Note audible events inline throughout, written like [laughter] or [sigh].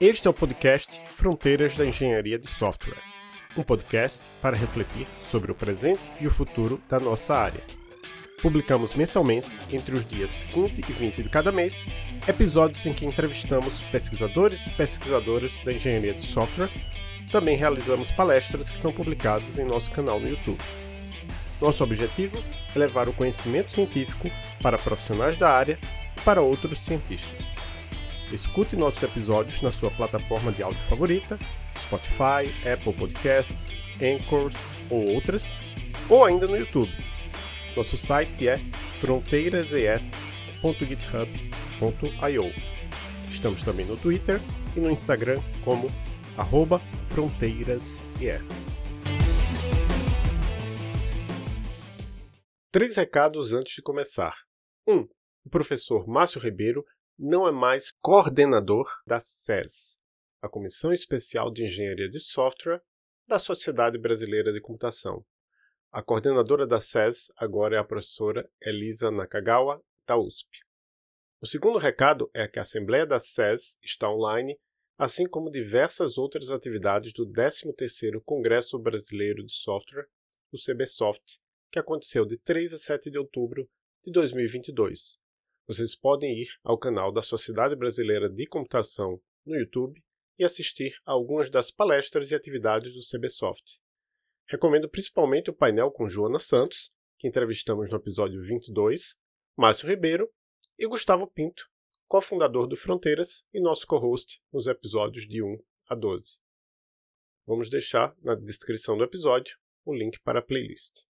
Este é o podcast Fronteiras da Engenharia de Software, um podcast para refletir sobre o presente e o futuro da nossa área. Publicamos mensalmente, entre os dias 15 e 20 de cada mês, episódios em que entrevistamos pesquisadores e pesquisadoras da engenharia de software. Também realizamos palestras que são publicadas em nosso canal no YouTube. Nosso objetivo é levar o conhecimento científico para profissionais da área e para outros cientistas. Escute nossos episódios na sua plataforma de áudio favorita, Spotify, Apple Podcasts, Anchor ou outras, ou ainda no YouTube. Nosso site é fronteirases.github.io. Estamos também no Twitter e no Instagram como fronteirases. Três recados antes de começar. 1. Um, o professor Márcio Ribeiro não é mais coordenador da SES, a Comissão Especial de Engenharia de Software da Sociedade Brasileira de Computação. A coordenadora da SES agora é a professora Elisa Nakagawa, da USP. O segundo recado é que a Assembleia da SES está online, assim como diversas outras atividades do 13º Congresso Brasileiro de Software, o CBSoft, que aconteceu de 3 a 7 de outubro de 2022. Vocês podem ir ao canal da Sociedade Brasileira de Computação no YouTube e assistir a algumas das palestras e atividades do CBSoft. Recomendo principalmente o painel com Joana Santos, que entrevistamos no episódio 22, Márcio Ribeiro e Gustavo Pinto, cofundador do Fronteiras e nosso co-host nos episódios de 1 a 12. Vamos deixar na descrição do episódio o link para a playlist.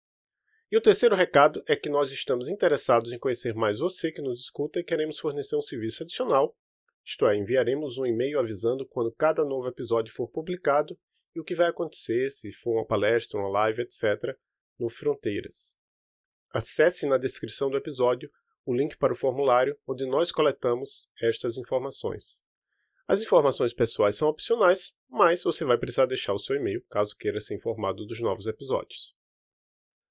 E o terceiro recado é que nós estamos interessados em conhecer mais você que nos escuta e queremos fornecer um serviço adicional, isto é, enviaremos um e-mail avisando quando cada novo episódio for publicado e o que vai acontecer se for uma palestra, uma live, etc., no Fronteiras. Acesse na descrição do episódio o link para o formulário onde nós coletamos estas informações. As informações pessoais são opcionais, mas você vai precisar deixar o seu e-mail caso queira ser informado dos novos episódios.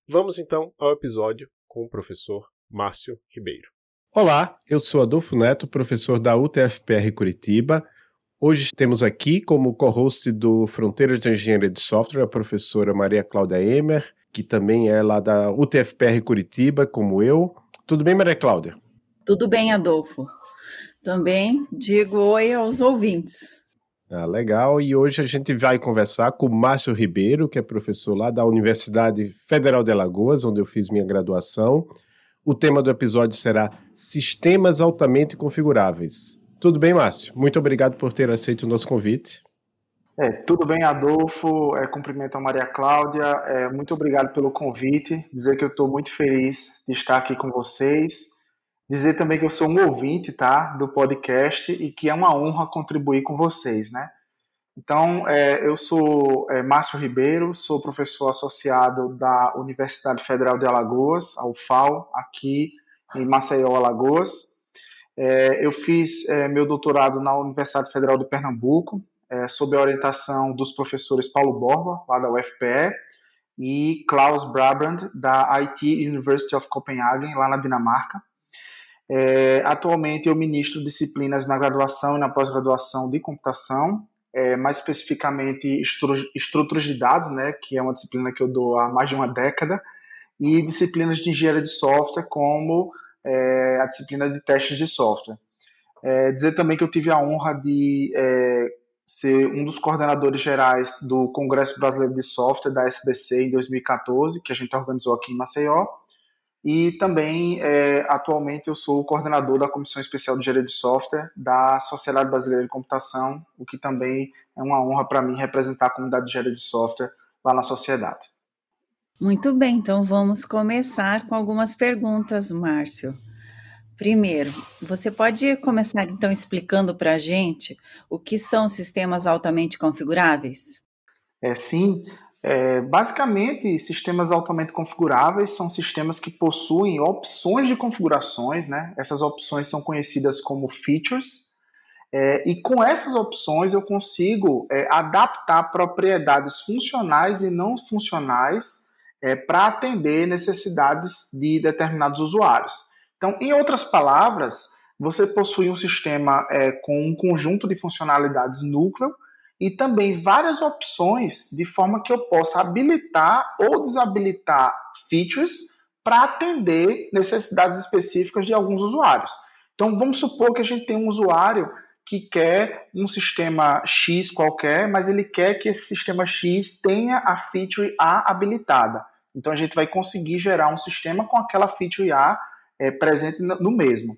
Vamos então ao episódio com o professor Márcio Ribeiro. Olá, eu sou Adolfo Neto, professor da UTFPR Curitiba. Hoje temos aqui como co-host do Fronteiras de Engenharia de Software a professora Maria Cláudia Emer, que também é lá da UTFPR Curitiba, como eu. Tudo bem, Maria Cláudia? Tudo bem, Adolfo. Também digo oi aos ouvintes. Ah, legal. E hoje a gente vai conversar com o Márcio Ribeiro, que é professor lá da Universidade Federal de Alagoas, onde eu fiz minha graduação. O tema do episódio será Sistemas Altamente Configuráveis. Tudo bem, Márcio? Muito obrigado por ter aceito o nosso convite. É, tudo bem, Adolfo. É, cumprimento a Maria Cláudia. É, muito obrigado pelo convite. Dizer que eu estou muito feliz de estar aqui com vocês. Dizer também que eu sou um ouvinte, tá, do podcast e que é uma honra contribuir com vocês, né? Então, é, eu sou é, Márcio Ribeiro, sou professor associado da Universidade Federal de Alagoas, a UFAL, aqui em Maceió, Alagoas. É, eu fiz é, meu doutorado na Universidade Federal de Pernambuco, é, sob a orientação dos professores Paulo Borba, lá da UFPE, e Klaus Brabrand, da IT University of Copenhagen, lá na Dinamarca. É, atualmente eu ministro disciplinas na graduação e na pós-graduação de computação, é, mais especificamente estruturas de dados, né, que é uma disciplina que eu dou há mais de uma década, e disciplinas de engenharia de software, como é, a disciplina de testes de software. É, dizer também que eu tive a honra de é, ser um dos coordenadores gerais do Congresso Brasileiro de Software da SBC em 2014, que a gente organizou aqui em Maceió, e também, é, atualmente, eu sou o coordenador da Comissão Especial de Engenharia de Software da Sociedade Brasileira de Computação, o que também é uma honra para mim representar a comunidade de engenharia de software lá na sociedade. Muito bem, então vamos começar com algumas perguntas, Márcio. Primeiro, você pode começar então explicando para a gente o que são sistemas altamente configuráveis? É, sim, é, basicamente, sistemas altamente configuráveis são sistemas que possuem opções de configurações, né? Essas opções são conhecidas como features, é, e com essas opções eu consigo é, adaptar propriedades funcionais e não funcionais é, para atender necessidades de determinados usuários. Então, em outras palavras, você possui um sistema é, com um conjunto de funcionalidades núcleo e também várias opções de forma que eu possa habilitar ou desabilitar features para atender necessidades específicas de alguns usuários. Então, vamos supor que a gente tem um usuário que quer um sistema X qualquer, mas ele quer que esse sistema X tenha a feature A habilitada. Então, a gente vai conseguir gerar um sistema com aquela feature A é, presente no mesmo.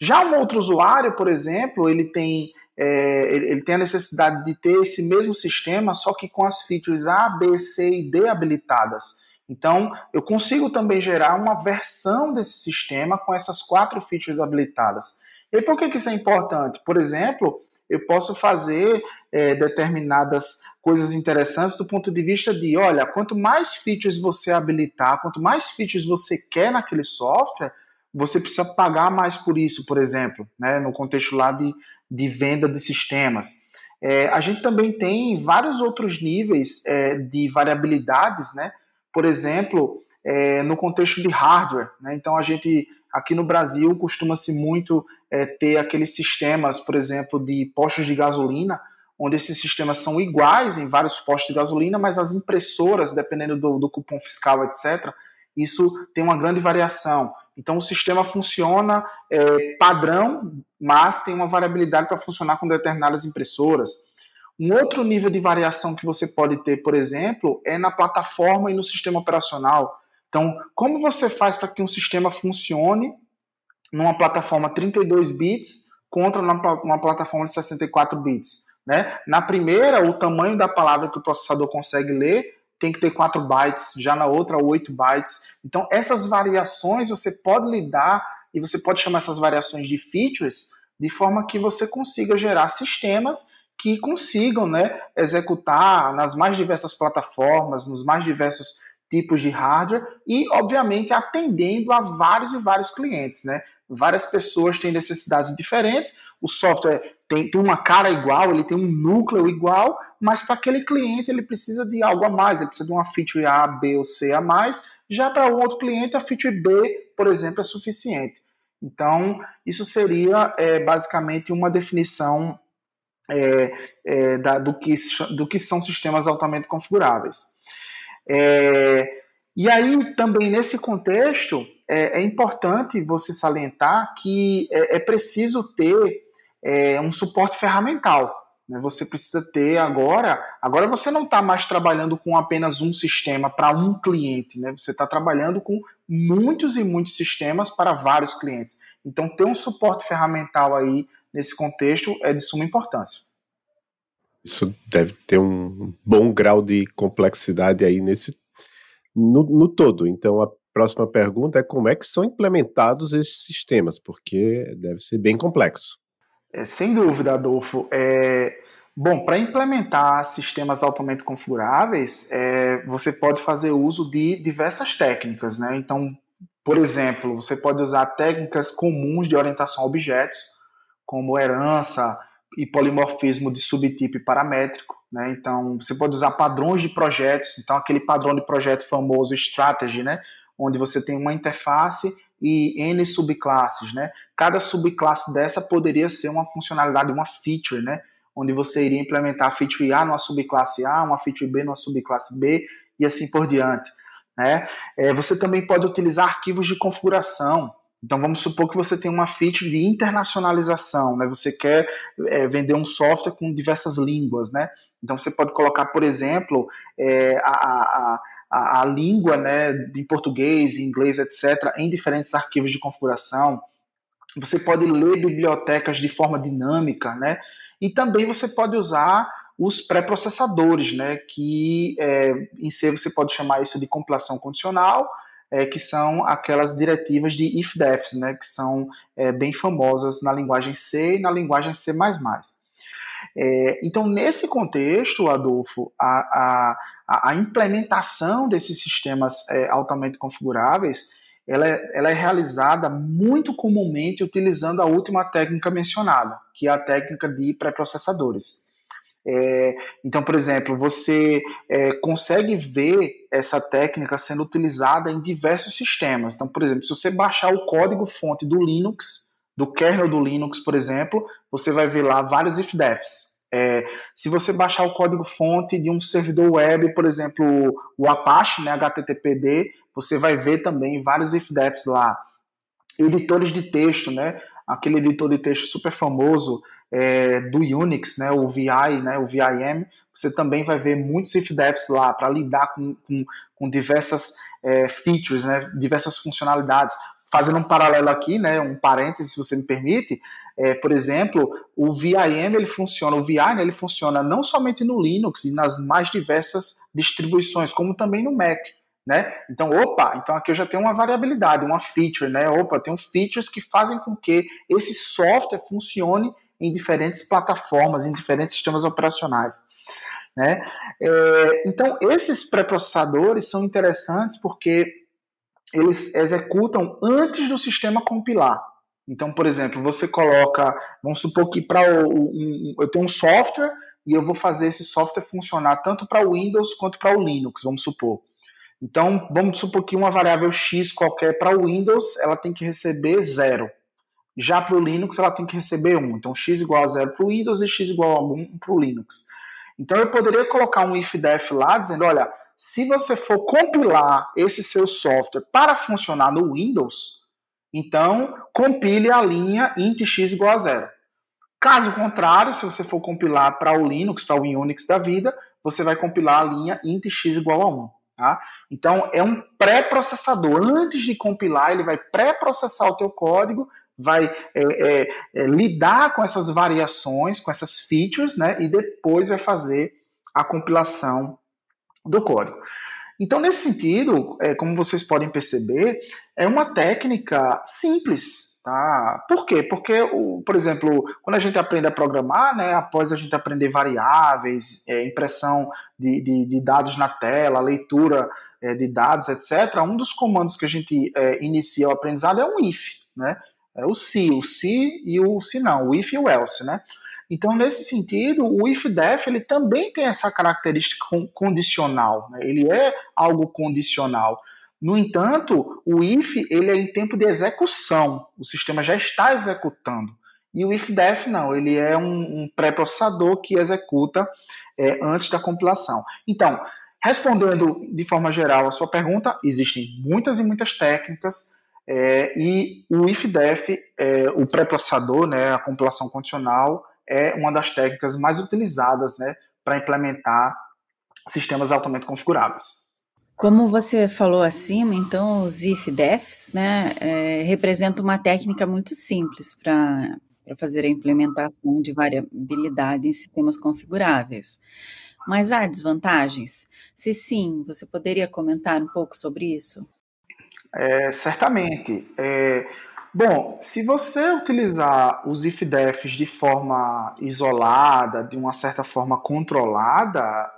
Já um outro usuário, por exemplo, ele tem, é, ele tem a necessidade de ter esse mesmo sistema, só que com as features A, B, C e D habilitadas. Então, eu consigo também gerar uma versão desse sistema com essas quatro features habilitadas. E por que, que isso é importante? Por exemplo, eu posso fazer é, determinadas coisas interessantes do ponto de vista de, olha, quanto mais features você habilitar, quanto mais features você quer naquele software, você precisa pagar mais por isso, por exemplo, né, no contexto lá de, de venda de sistemas. É, a gente também tem vários outros níveis é, de variabilidades, né? Por exemplo, é, no contexto de hardware. Né? Então, a gente, aqui no Brasil, costuma-se muito é, ter aqueles sistemas, por exemplo, de postos de gasolina, onde esses sistemas são iguais em vários postos de gasolina, mas as impressoras, dependendo do, do cupom fiscal, etc., isso tem uma grande variação. Então, o sistema funciona é, padrão, mas tem uma variabilidade para funcionar com determinadas impressoras. Um outro nível de variação que você pode ter, por exemplo, é na plataforma e no sistema operacional. Então, como você faz para que um sistema funcione numa plataforma 32 bits contra uma plataforma de 64 bits? Né? Na primeira, o tamanho da palavra que o processador consegue ler tem que ter 4 bytes, já na outra 8 bytes. Então, essas variações você pode lidar e você pode chamar essas variações de features de forma que você consiga gerar sistemas que consigam né, executar nas mais diversas plataformas, nos mais diversos tipos de hardware e, obviamente, atendendo a vários e vários clientes. Né? Várias pessoas têm necessidades diferentes, o software tem, tem uma cara igual, ele tem um núcleo igual, mas para aquele cliente ele precisa de algo a mais, ele precisa de uma feature A, B ou C a mais. Já para um outro cliente, a feature B, por exemplo, é suficiente. Então, isso seria é, basicamente uma definição é, é, da, do, que, do que são sistemas altamente configuráveis. É, e aí, também nesse contexto, é, é importante você salientar que é, é preciso ter um suporte ferramental. Né? Você precisa ter agora. Agora você não está mais trabalhando com apenas um sistema para um cliente, né? Você está trabalhando com muitos e muitos sistemas para vários clientes. Então, ter um suporte ferramental aí nesse contexto é de suma importância. Isso deve ter um bom grau de complexidade aí nesse no, no todo. Então, a próxima pergunta é como é que são implementados esses sistemas, porque deve ser bem complexo. É, sem dúvida, Adolfo. É, bom, para implementar sistemas altamente configuráveis, é, você pode fazer uso de diversas técnicas. Né? Então, por exemplo, você pode usar técnicas comuns de orientação a objetos, como herança e polimorfismo de subtipo paramétrico. Né? Então, você pode usar padrões de projetos. Então, aquele padrão de projeto famoso Strategy, né? onde você tem uma interface e N subclasses, né? Cada subclasse dessa poderia ser uma funcionalidade, uma feature, né? Onde você iria implementar a feature A numa subclasse A, uma feature B numa subclasse B e assim por diante. Né? É, você também pode utilizar arquivos de configuração. Então vamos supor que você tem uma feature de internacionalização, né? Você quer é, vender um software com diversas línguas, né? Então você pode colocar, por exemplo, é, a, a a, a língua né, em português, em inglês, etc., em diferentes arquivos de configuração. Você pode ler bibliotecas de forma dinâmica, né? E também você pode usar os pré-processadores, né? Que é, em C você pode chamar isso de compilação condicional, é, que são aquelas diretivas de if-defs, né? Que são é, bem famosas na linguagem C e na linguagem C++. É, então, nesse contexto, Adolfo, a, a, a implementação desses sistemas é, altamente configuráveis ela é, ela é realizada muito comumente utilizando a última técnica mencionada, que é a técnica de pré-processadores. É, então, por exemplo, você é, consegue ver essa técnica sendo utilizada em diversos sistemas. Então, por exemplo, se você baixar o código fonte do Linux, do kernel do Linux, por exemplo, você vai ver lá vários if-defs. É, se você baixar o código-fonte de um servidor web, por exemplo, o Apache, né, HTTPD, você vai ver também vários if-defs lá. Editores de texto, né, aquele editor de texto super famoso é, do Unix, né, o VI, né, o VIM, você também vai ver muitos if-defs lá para lidar com, com, com diversas é, features, né, diversas funcionalidades. Fazendo um paralelo aqui, né, um parêntese, se você me permite, é, por exemplo, o VIM ele funciona, o VI ele funciona não somente no Linux e nas mais diversas distribuições, como também no Mac. Né? Então, opa, então aqui eu já tenho uma variabilidade, uma feature, né? Opa, tem features que fazem com que esse software funcione em diferentes plataformas, em diferentes sistemas operacionais. Né? É, então, esses pré-processadores são interessantes porque eles executam antes do sistema compilar. Então, por exemplo, você coloca, vamos supor que para um, eu tenho um software e eu vou fazer esse software funcionar tanto para o Windows quanto para o Linux, vamos supor. Então, vamos supor que uma variável x qualquer para o Windows, ela tem que receber zero. Já para o Linux, ela tem que receber 1. Então, x igual a zero para o Windows e x igual a 1 para o Linux. Então, eu poderia colocar um if-def lá, dizendo, olha, se você for compilar esse seu software para funcionar no Windows, então, compile a linha int x igual a zero. Caso contrário, se você for compilar para o Linux, para o Unix da vida, você vai compilar a linha int x igual a 1. Tá? Então, é um pré-processador. Antes de compilar, ele vai pré-processar o teu código, vai é, é, é, lidar com essas variações, com essas features, né? e depois vai fazer a compilação do código. Então, nesse sentido, é, como vocês podem perceber, é uma técnica simples. Tá? Por quê? Porque, o, por exemplo, quando a gente aprende a programar, né, após a gente aprender variáveis, é, impressão de, de, de, dados na tela, leitura é, de dados, etc., um dos comandos que a gente é, inicia o aprendizado é um if, né? É o se, o se e o se não, o if e o else, né? Então, nesse sentido, o if-def ele também tem essa característica condicional, né? ele é algo condicional. No entanto, o if ele é em tempo de execução, o sistema já está executando. E o if-def não, ele é um, um pré-processador que executa é, antes da compilação. Então, respondendo de forma geral a sua pergunta, existem muitas e muitas técnicas, é, e o if-def, é, o pré-processador, né, a compilação condicional, é uma das técnicas mais utilizadas né, para implementar sistemas altamente configuráveis. Como você falou acima, então os if-defs né, é, representam uma técnica muito simples para fazer a implementação de variabilidade em sistemas configuráveis. Mas há desvantagens? Se sim, você poderia comentar um pouco sobre isso? É, certamente. É, Bom, se você utilizar os if-defs de forma isolada, de uma certa forma controlada,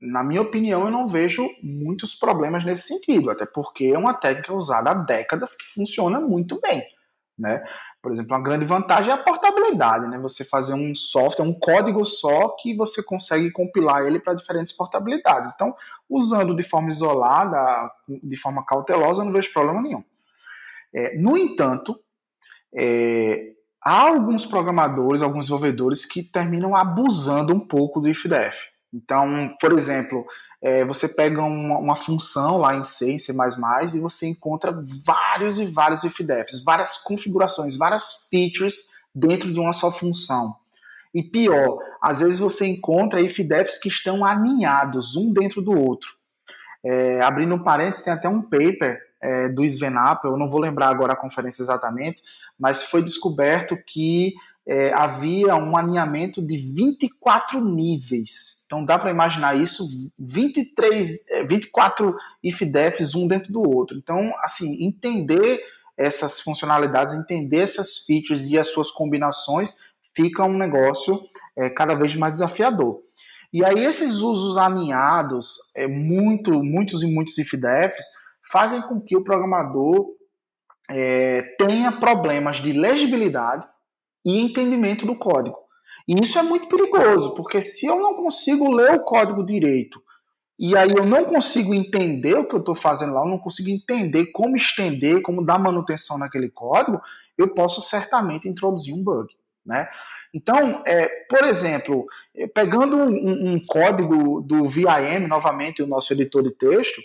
na minha opinião, eu não vejo muitos problemas nesse sentido, até porque é uma técnica usada há décadas que funciona muito bem. Né? Por exemplo, uma grande vantagem é a portabilidade, né? Você fazer um software, um código só que você consegue compilar ele para diferentes portabilidades. Então, usando de forma isolada, de forma cautelosa, eu não vejo problema nenhum. É, no entanto, é, há alguns programadores, alguns desenvolvedores que terminam abusando um pouco do if-def. Então, por exemplo, é, você pega uma, uma, função lá em C, em C++, e você encontra vários e vários if-defs, várias configurações, várias features dentro de uma só função. E pior, às vezes você encontra if-defs que estão aninhados um dentro do outro. É, abrindo um parênteses, tem até um paper é, do Sven Appel, eu não vou lembrar agora a conferência exatamente, mas foi descoberto que é, havia um alinhamento de 24 níveis. Então dá para imaginar isso, 23, 24 if-defs um dentro do outro. Então, assim, entender essas funcionalidades, entender essas features e as suas combinações fica um negócio é, cada vez mais desafiador. E aí esses usos alinhados, é, muito, muitos e muitos if-defs, fazem com que o programador é, tenha problemas de legibilidade e entendimento do código. E isso é muito perigoso, porque se eu não consigo ler o código direito e aí eu não consigo entender o que eu estou fazendo lá, eu não consigo entender como estender, como dar manutenção naquele código, eu posso certamente introduzir um bug. Né? Então, é, por exemplo, pegando um, um, código do VIM, novamente o nosso editor de texto,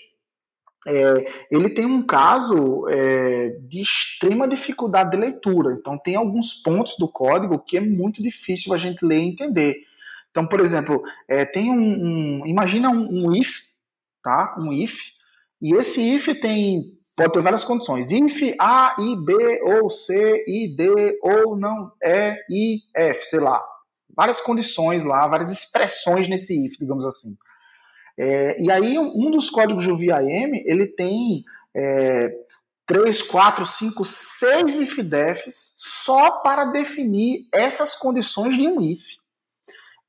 é, ele tem um caso é, de extrema dificuldade de leitura. Então, tem alguns pontos do código que é muito difícil a gente ler e entender. Então, por exemplo, é, tem um, um imagina um, um, if, tá? Um if, e esse if tem pode ter várias condições. If A, I, B, ou C, I, D, ou não E, I, F, sei lá. Várias condições lá, várias expressões nesse if, digamos assim. É, e aí, um dos códigos do VIM, ele tem é, 3, 4, 5, 6 if-defs só para definir essas condições de um if.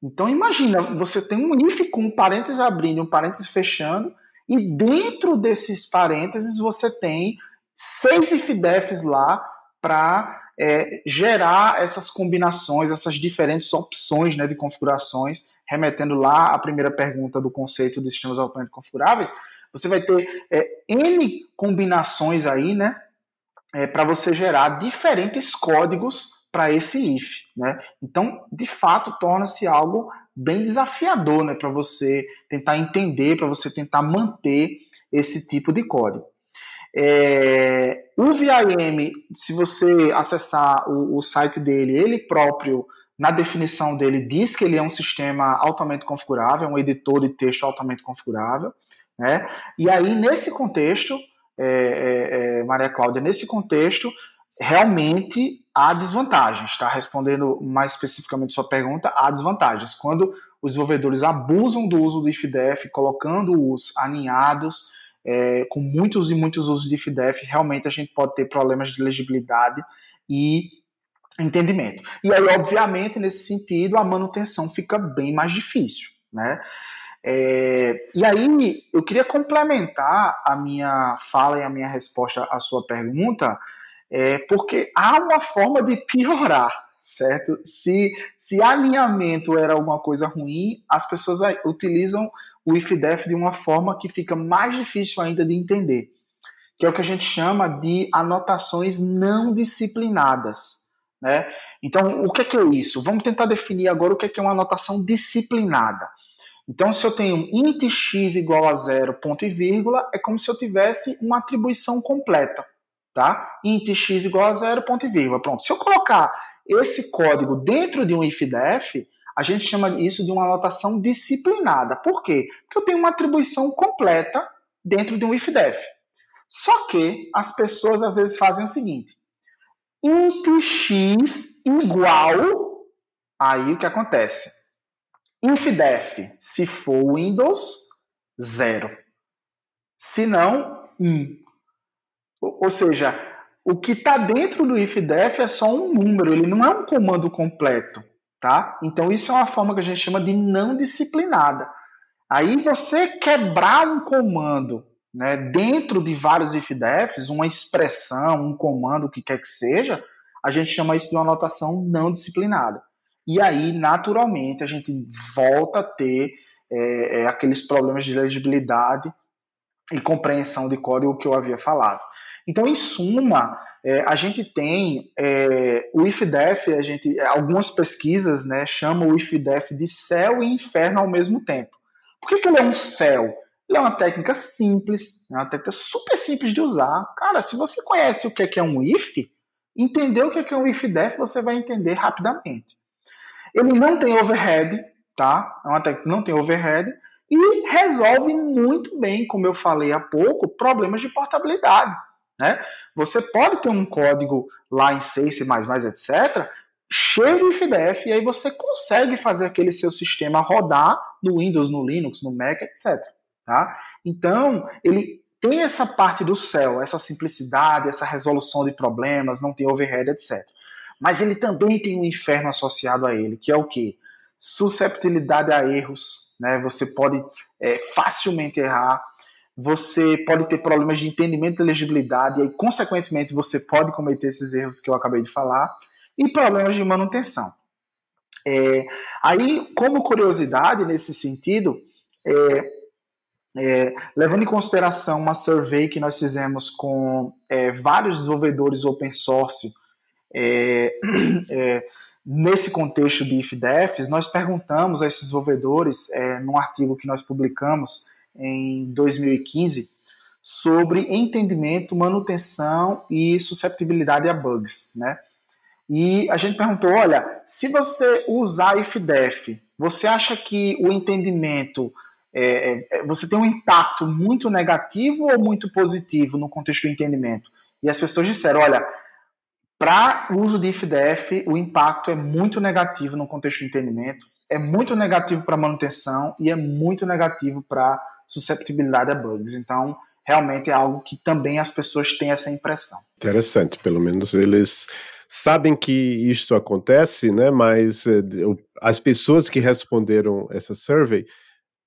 Então, imagina, você tem um if com um parênteses abrindo e um parênteses fechando, e dentro desses parênteses você tem seis if-defs lá para é, gerar essas combinações, essas diferentes opções né, de configurações remetendo lá à primeira pergunta do conceito de sistemas altamente configuráveis, você vai ter é, N combinações aí, né, é, para você gerar diferentes códigos para esse if, né? Então, de fato, torna-se algo bem desafiador, né, para você tentar entender, para você tentar manter esse tipo de código. É, o VIM, se você acessar o, o site dele, ele próprio na definição dele, diz que ele é um sistema altamente configurável, um editor de texto altamente configurável. Né? E aí, nesse contexto, é, é, é, Maria Cláudia, nesse contexto, realmente há desvantagens, está respondendo mais especificamente sua pergunta, há desvantagens. Quando os desenvolvedores abusam do uso do IFDF, colocando-os aninhados, é, com muitos e muitos usos de IFDF, realmente a gente pode ter problemas de legibilidade e entendimento. E aí, obviamente, nesse sentido, a manutenção fica bem mais difícil, né? É, e aí, eu queria complementar a minha fala e a minha resposta à sua pergunta, é, porque há uma forma de piorar, certo? Se, se alinhamento era alguma coisa ruim, as pessoas utilizam o IFDEF de uma forma que fica mais difícil ainda de entender, que é o que a gente chama de anotações não disciplinadas. Né? Então, o que é, que é isso? Vamos tentar definir agora o que é, que é uma anotação disciplinada. Então, se eu tenho int x igual a zero, ponto e vírgula, é como se eu tivesse uma atribuição completa. Tá? int x igual a zero, ponto e vírgula. Pronto. Se eu colocar esse código dentro de um if-def, a gente chama isso de uma anotação disciplinada. Por quê? Porque eu tenho uma atribuição completa dentro de um if-def. Só que as pessoas às vezes fazem o seguinte: int x igual, aí o que acontece? Infdef, se for Windows, 0. Se não, 1. Um. Ou seja, o que está dentro do ifdef é só um número, ele não é um comando completo, tá? Então isso é uma forma que a gente chama de não disciplinada. Aí você quebrar um comando né, dentro de vários ifdefs, uma expressão, um comando, o que quer que seja, a gente chama isso de uma anotação não disciplinada. E aí, naturalmente, a gente volta a ter é, é, aqueles problemas de legibilidade e compreensão de código que eu havia falado. Então, em suma, é, a gente tem é, o IFDEF, a gente, algumas pesquisas né, chamam o IFDEF de céu e inferno ao mesmo tempo. Por que, que ele é um céu? Ele é uma técnica simples, é uma técnica super simples de usar. Cara, se você conhece o que é, é um if, entender o que é um if-def, você vai entender rapidamente. Ele não tem overhead, tá? É uma técnica que não tem overhead e resolve muito bem, como eu falei há pouco, problemas de portabilidade. Né? Você pode ter um código lá em C, C++, etc., cheio de IFDF, e aí você consegue fazer aquele seu sistema rodar no Windows, no Linux, no Mac, etc. Tá? Então, ele tem essa parte do céu, essa simplicidade, essa resolução de problemas, não tem overhead, etc. Mas ele também tem um inferno associado a ele, que é o quê? Susceptibilidade a erros, né? Você pode é, facilmente errar, você pode ter problemas de entendimento e legibilidade, e aí, consequentemente, você pode cometer esses erros que eu acabei de falar, e problemas de manutenção. É, aí, como curiosidade nesse sentido, é, é, levando em consideração uma survey que nós fizemos com é, vários desenvolvedores open source é, [clears throat] é, nesse contexto de IFDEFs, nós perguntamos a esses desenvolvedores, é, num artigo que nós publicamos em 2015, sobre entendimento, manutenção e susceptibilidade a bugs, né? E a gente perguntou, olha, se você usar IFDEF, você acha que o entendimento é, é, você tem um impacto muito negativo ou muito positivo no contexto do entendimento? E as pessoas disseram, olha, para o uso de IFDF, o impacto é muito negativo no contexto do entendimento, é muito negativo para manutenção e é muito negativo para susceptibilidade a bugs. Então, realmente é algo que também as pessoas têm essa impressão. Interessante, pelo menos eles sabem que isto acontece, né? Mas eh, as pessoas que responderam essa survey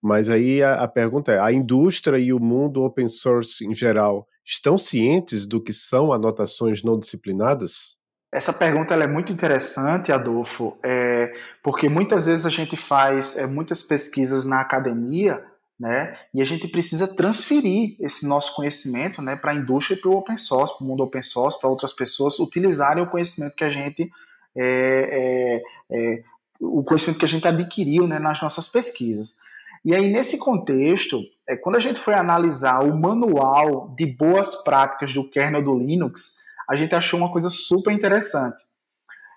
mas aí a, a, pergunta é: a indústria e o mundo open source em geral estão cientes do que são anotações não disciplinadas? Essa pergunta é muito interessante, Adolfo, é, porque muitas vezes a gente faz é, muitas pesquisas na academia, né, e a gente precisa transferir esse nosso conhecimento né, para a indústria e para o open source, para o mundo open source, para outras pessoas utilizarem o conhecimento que a gente é, é, é o conhecimento que a gente adquiriu né, nas nossas pesquisas. E aí, nesse contexto, é, quando a gente foi analisar o manual de boas práticas do kernel do Linux, a gente achou uma coisa super interessante.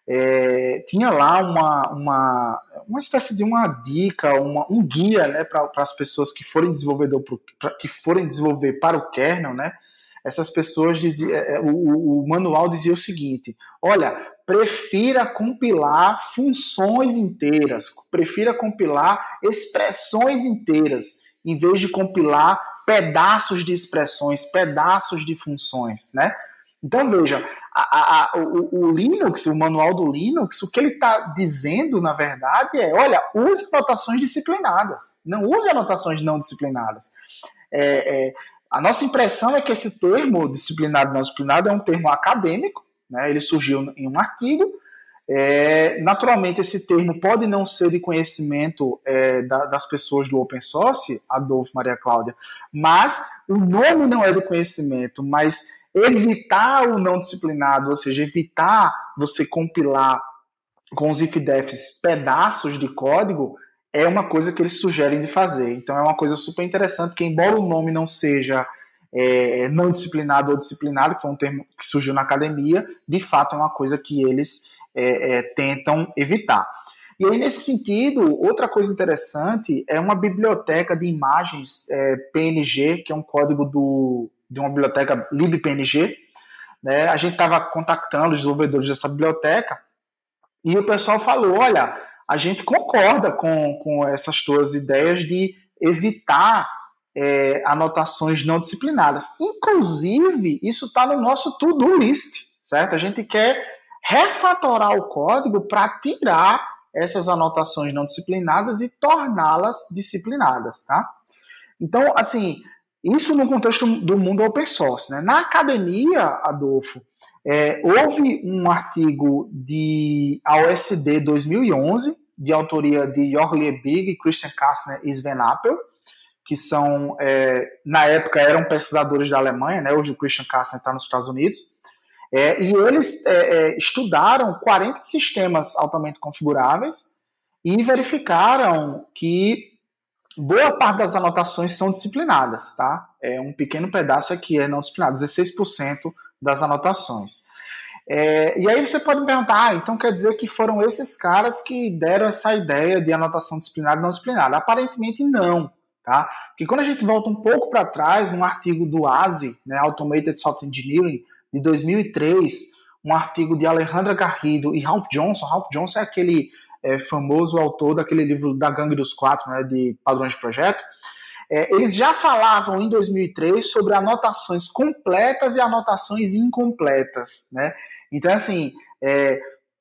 É, tinha lá uma, uma, uma espécie de uma dica, uma, um guia né, para as pessoas que forem, desenvolvedor pro, pra, que forem desenvolver para o kernel, né? Essas pessoas diziam, é, o, o manual dizia o seguinte: olha, prefira compilar funções inteiras, prefira compilar expressões inteiras, em vez de compilar pedaços de expressões, pedaços de funções, né? Então veja, a, a, o, o, Linux, o manual do Linux, o que ele está dizendo, na verdade, é: olha, use anotações disciplinadas, não use anotações não disciplinadas. É, é, a nossa impressão é que esse termo disciplinado e não disciplinado é um termo acadêmico, né? Ele surgiu em um artigo. É, naturalmente, esse termo pode não ser de conhecimento é, da, das pessoas do open source, Adolfo, Maria Cláudia, mas o nome não é de conhecimento, mas evitar o não disciplinado, ou seja, evitar você compilar com os ifdefs pedaços de código, é uma coisa que eles sugerem de fazer. Então é uma coisa super interessante que, embora o nome não seja é, não disciplinado ou disciplinado, que foi um termo que surgiu na academia, de fato é uma coisa que eles é, é, tentam evitar. E aí, nesse sentido, outra coisa interessante é uma biblioteca de imagens é, PNG, que é um código do, de uma biblioteca libpng. Né? A gente estava contactando os desenvolvedores dessa biblioteca e o pessoal falou: olha, a gente concorda com, com essas tuas ideias de evitar é, anotações não disciplinadas. Inclusive, isso está no nosso to-do list, certo? A gente quer refatorar o código para tirar essas anotações não disciplinadas e torná-las disciplinadas, tá? Então, assim, isso no contexto do mundo open source. Né? Na academia, Adolfo, é, houve um artigo de AOSD 2011, de autoria de Jorg Liebig, Christian Kastner e Sven Appel, que são, é, na época, eram pesquisadores da Alemanha, né? hoje o Christian Kastner está nos Estados Unidos, é, e eles é, é estudaram 40 sistemas altamente configuráveis e verificaram que boa parte das anotações são disciplinadas, tá? É um pequeno pedaço aqui é não disciplinado, 16% das anotações. É, e aí você pode me perguntar, ah, então quer dizer que foram esses caras que deram essa ideia de anotação disciplinada e não disciplinada? Aparentemente não. Tá? Porque quando a gente volta um pouco para trás, num artigo do ASI, né, Automated Software Engineering, de 2003, um artigo de Alejandra Garrido e Ralph Johnson. Ralph Johnson é aquele é, famoso autor daquele livro da Gangue dos Quatro, né, de padrões de projeto. É, eles já falavam em 2003 sobre anotações completas e anotações incompletas. Né? Então, assim, é,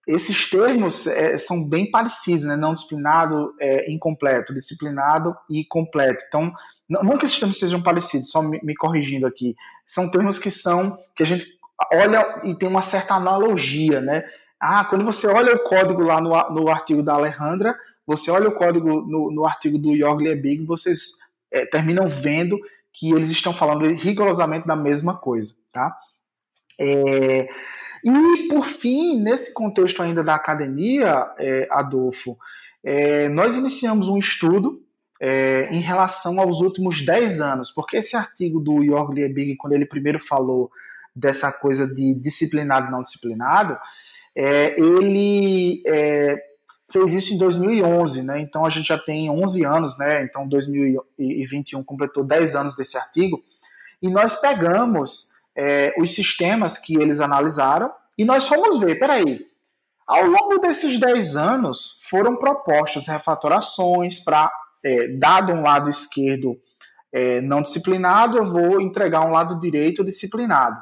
esses termos é, são bem parecidos, né? Não disciplinado, é, incompleto, disciplinado e completo. Então, não, que esses termos sejam parecidos, só me, me, corrigindo aqui. São termos que são que a gente olha e tem uma certa analogia, né? Ah, quando você olha o código lá no, no artigo da Alejandra, você olha o código no, no artigo do Jorg Liebig, vocês é, terminam vendo que eles estão falando rigorosamente da mesma coisa, tá? É, E, por fim, nesse contexto ainda da academia, é, Adolfo, é, nós iniciamos um estudo é, em relação aos últimos 10 anos, porque esse artigo do Jorg Liebig, quando ele primeiro falou dessa coisa de disciplinado e não disciplinado, é, ele é, fez isso em 2011, né? Então a gente já tem 11 anos, né? Então 2021 completou 10 anos desse artigo, e nós pegamos é, os sistemas que eles analisaram e nós fomos ver, peraí, ao longo desses 10 anos foram propostas refatorações para, é, dado um lado esquerdo é, não disciplinado, eu vou entregar um lado direito disciplinado.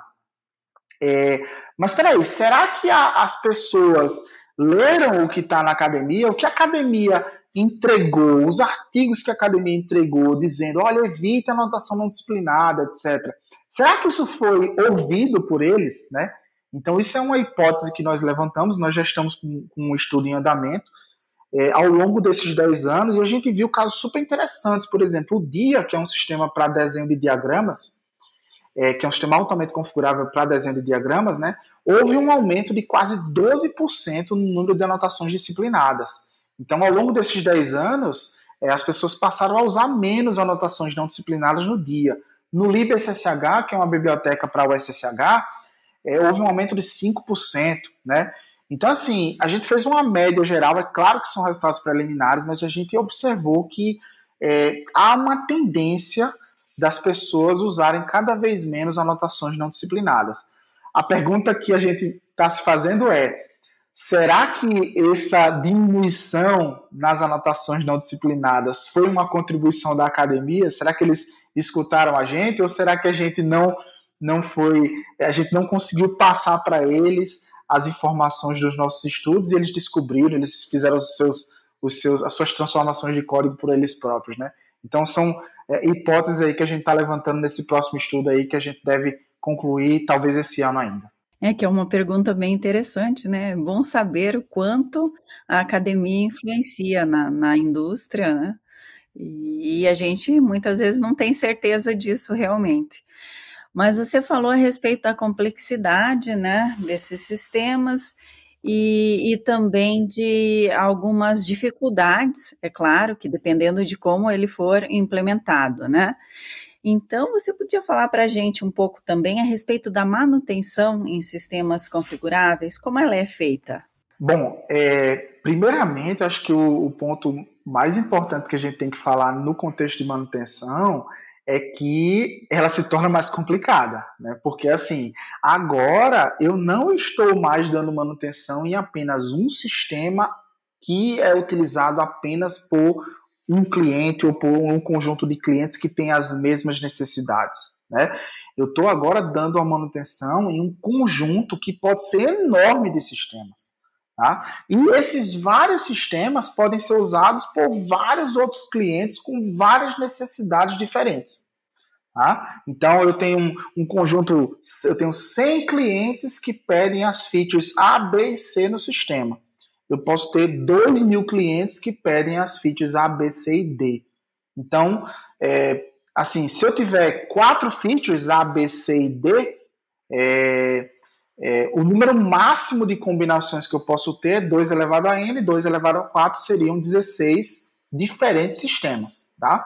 É, mas peraí, será que a, as pessoas leram o que está na academia? O que a academia entregou, os artigos que a academia entregou, dizendo, olha, evita anotação não disciplinada, etc. Será que isso foi ouvido por eles, né? Então, isso é uma hipótese que nós levantamos, nós já estamos com, com um estudo em andamento é, ao longo desses 10 anos, e a gente viu casos super interessantes, por exemplo, o DIA, que é um sistema para desenho de diagramas, é, que é um sistema altamente configurável para desenho de diagramas, né, houve um aumento de quase 12% no número de anotações disciplinadas. Então, ao longo desses 10 anos, é, as pessoas passaram a usar menos anotações não disciplinadas no dia. No LibSSH, que é uma biblioteca para o SSH, é, houve um aumento de 5%, né? Então, assim, a gente fez uma média geral, é claro que são resultados preliminares, mas a gente observou que é, há uma tendência das pessoas usarem cada vez menos anotações não disciplinadas. A pergunta que a gente está se fazendo é: será que essa diminuição nas anotações não disciplinadas foi uma contribuição da academia? Será que eles escutaram a gente ou será que a gente não não foi, a gente não conseguiu passar para eles as informações dos nossos estudos e eles descobriram, eles fizeram os seus, os seus, as suas transformações de código por eles próprios, né? Então são é, hipóteses aí que a gente está levantando nesse próximo estudo aí que a gente deve concluir talvez esse ano ainda. É que é uma pergunta bem interessante, né? É bom saber o quanto a academia influencia na, na indústria, né? E, a gente muitas vezes não tem certeza disso realmente. Mas você falou a respeito da complexidade, né, desses sistemas e, e também de algumas dificuldades, é claro, que dependendo de como ele for implementado, né? Então, você podia falar para a gente um pouco também a respeito da manutenção em sistemas configuráveis, como ela é feita? Bom, é, primeiramente, acho que o, o, ponto mais importante que a gente tem que falar no contexto de manutenção é que ela se torna mais complicada, né? Porque assim, agora eu não estou mais dando manutenção em apenas um sistema que é utilizado apenas por um cliente ou por um conjunto de clientes que tem as mesmas necessidades, né? Eu estou agora dando a manutenção em um conjunto que pode ser enorme de sistemas. Tá? E esses vários sistemas podem ser usados por vários outros clientes com várias necessidades diferentes. Tá? Então eu tenho um, um, conjunto, eu tenho 100 clientes que pedem as features A, B e C no sistema. Eu posso ter 2 mil clientes que pedem as features A, B, C e D. Então, é, assim, se eu tiver quatro features A, B, C e D, é, é, o número máximo de combinações que eu posso ter, 2 elevado a n, 2 elevado a 4, seriam 16 diferentes sistemas, tá?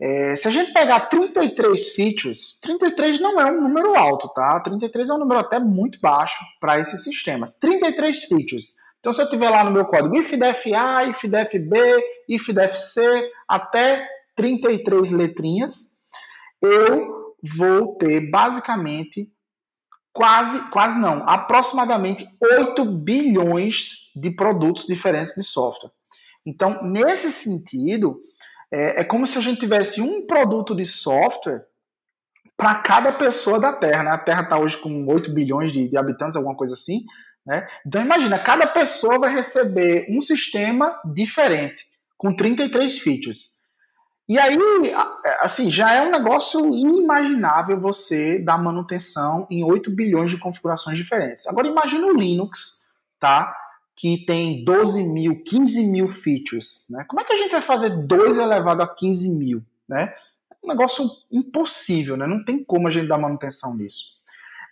É, se a gente pegar 33 features, 33 não é um número alto, tá? 33 é um número até muito baixo para esses sistemas. 33 features. Então, se eu tiver lá no meu código ifdef A, ifdef B, ifdef C, até 33 letrinhas, eu vou ter basicamente quase, quase não, aproximadamente 8 bilhões de produtos diferentes de software. Então, nesse sentido, é, é como se a gente tivesse um produto de software para cada pessoa da Terra. Né? A Terra está hoje com 8 bilhões de, de, habitantes, alguma coisa assim. Né? Então, imagina, cada pessoa vai receber um sistema diferente, com 33 features. E aí, assim, já é um negócio inimaginável você dar manutenção em 8 bilhões de configurações diferentes. Agora imagine o Linux, tá? Que tem 12 mil, 15 mil features, né? Como é que a gente vai fazer 2 elevado a 15 mil, né? É um negócio impossível, né? Não tem como a gente dar manutenção nisso.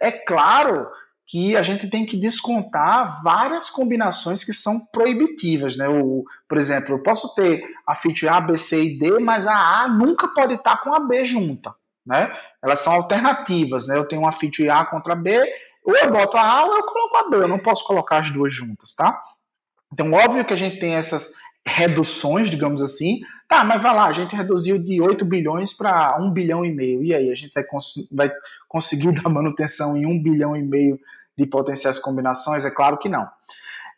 É claro que a gente tem que descontar várias combinações que são proibitivas, né? O, por exemplo, eu posso ter a feature A, B, C e D, mas a A nunca pode estar com a B junta, né? Elas são alternativas, né? Eu tenho uma feature A contra B, ou eu boto a A ou eu coloco a B, eu não posso colocar as duas juntas, tá? Então, óbvio que a gente tem essas reduções, digamos assim. Tá, mas vai lá, a gente reduziu de 8 bilhões para 1 bilhão e meio. E aí, a gente vai, cons vai conseguir [laughs] dar manutenção em 1 bilhão e meio de potenciais combinações? É claro que não.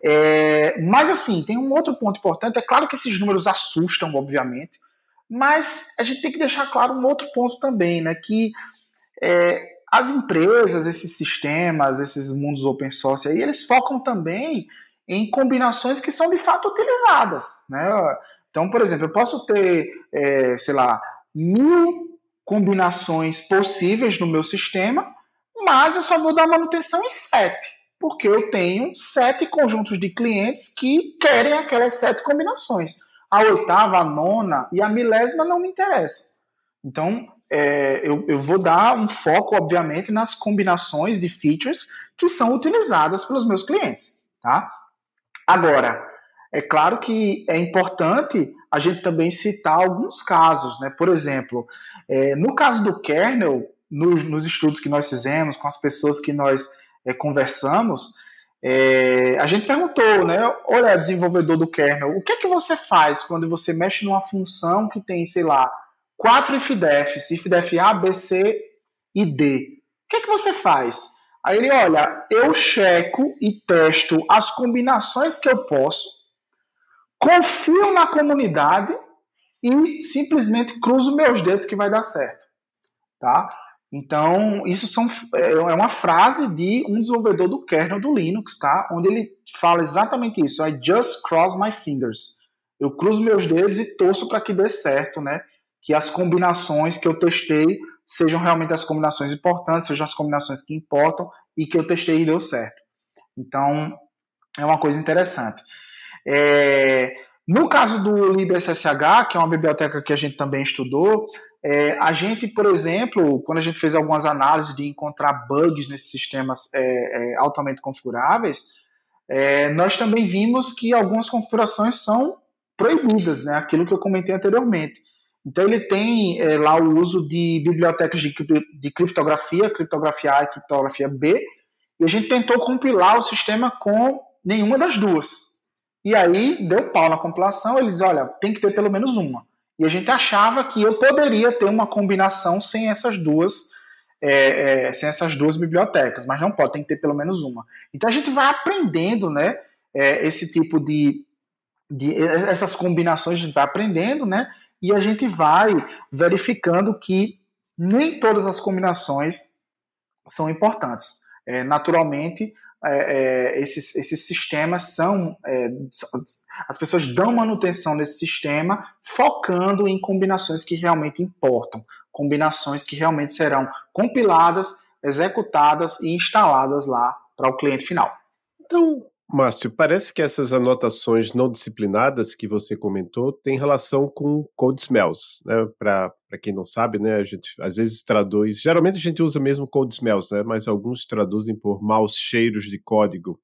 É, mas assim, tem um outro ponto importante. É claro que esses números assustam, obviamente, mas a gente tem que deixar claro um outro ponto também, né? Que é, as empresas, esses sistemas, esses mundos open source aí, eles focam também em combinações que são de fato utilizadas. Né? Então, por exemplo, eu posso ter, é, sei lá, mil combinações possíveis no meu sistema, mas eu só vou dar manutenção em sete, porque eu tenho sete conjuntos de clientes que querem aquelas sete combinações. A oitava, a nona e a milésima não me interessa. Então, é, eu, eu vou dar um foco, obviamente, nas combinações de features que são utilizadas pelos meus clientes. Tá? Agora, é claro que é importante a gente também citar alguns casos, né? Por exemplo, é, no caso do kernel, no, nos estudos que nós fizemos, com as pessoas que nós é, conversamos, é, a gente perguntou, né? Olha, desenvolvedor do kernel, o que é que você faz quando você mexe numa função que tem, sei lá, quatro ifdefs, ifdef A, B, C e D? O que é que você faz? Aí ele, olha, eu checo e testo as combinações que eu posso, confio na comunidade e simplesmente cruzo meus dedos que vai dar certo, tá? Então, isso são, é, é uma frase de um desenvolvedor do kernel do Linux, tá? Onde ele fala exatamente isso. I just cross my fingers. Eu cruzo meus dedos e torço para que dê certo, né? Que as combinações que eu testei sejam realmente as combinações importantes, sejam as combinações que importam e que eu testei e deu certo. Então, é uma coisa interessante. É, no caso do LibSSH, que é uma biblioteca que a gente também estudou, é, a gente, por exemplo, quando a gente fez algumas análises de encontrar bugs nesses sistemas é, é altamente configuráveis, é, nós também vimos que algumas configurações são proibidas, né? aquilo que eu comentei anteriormente. Então ele tem é, lá o uso de bibliotecas de, de criptografia, criptografia A e criptografia B, e a gente tentou compilar o sistema com nenhuma das duas. E aí deu pau na compilação, ele diz, olha, tem que ter pelo menos uma. E a gente achava que eu poderia ter uma combinação sem essas duas, é, é, sem essas duas bibliotecas, mas não pode, tem que ter pelo menos uma. Então a gente vai aprendendo, né, é, esse tipo de, de essas combinações a gente vai aprendendo, né, e a gente vai verificando que nem todas as combinações são importantes. É, naturalmente, é, é, esses, esses sistemas são. É, as pessoas dão manutenção nesse sistema focando em combinações que realmente importam, combinações que realmente serão compiladas, executadas e instaladas lá para o cliente final. Então, Márcio, parece que essas anotações não disciplinadas que você comentou têm relação com code smells, né? Para quem não sabe, né? A gente às vezes traduz, geralmente a gente usa mesmo code smells, né? Mas alguns traduzem por maus cheiros de código.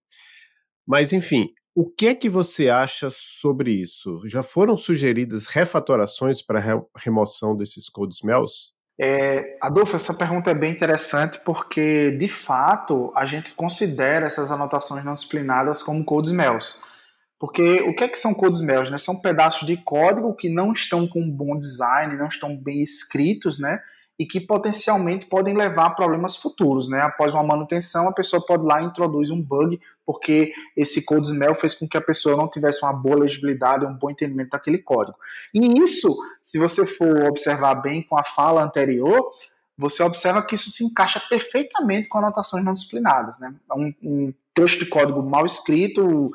Mas enfim, o que é que você acha sobre isso? Já foram sugeridas refatorações para remoção desses code smells? É, Adolfo, essa pergunta é bem interessante porque, de fato, a gente considera essas anotações não disciplinadas como code smells. Porque o que, é que são code smells? Né? São pedaços de código que não estão com bom design, não estão bem escritos, né? E que potencialmente podem levar a problemas futuros, né? Após uma manutenção, a pessoa pode lá introduzir um bug, porque esse code smell fez com que a pessoa não tivesse uma boa legibilidade, um bom entendimento daquele código. E isso, se você for observar bem com a fala anterior, você observa que isso se encaixa perfeitamente com anotações não disciplinadas, né? Um, um texto de código mal escrito,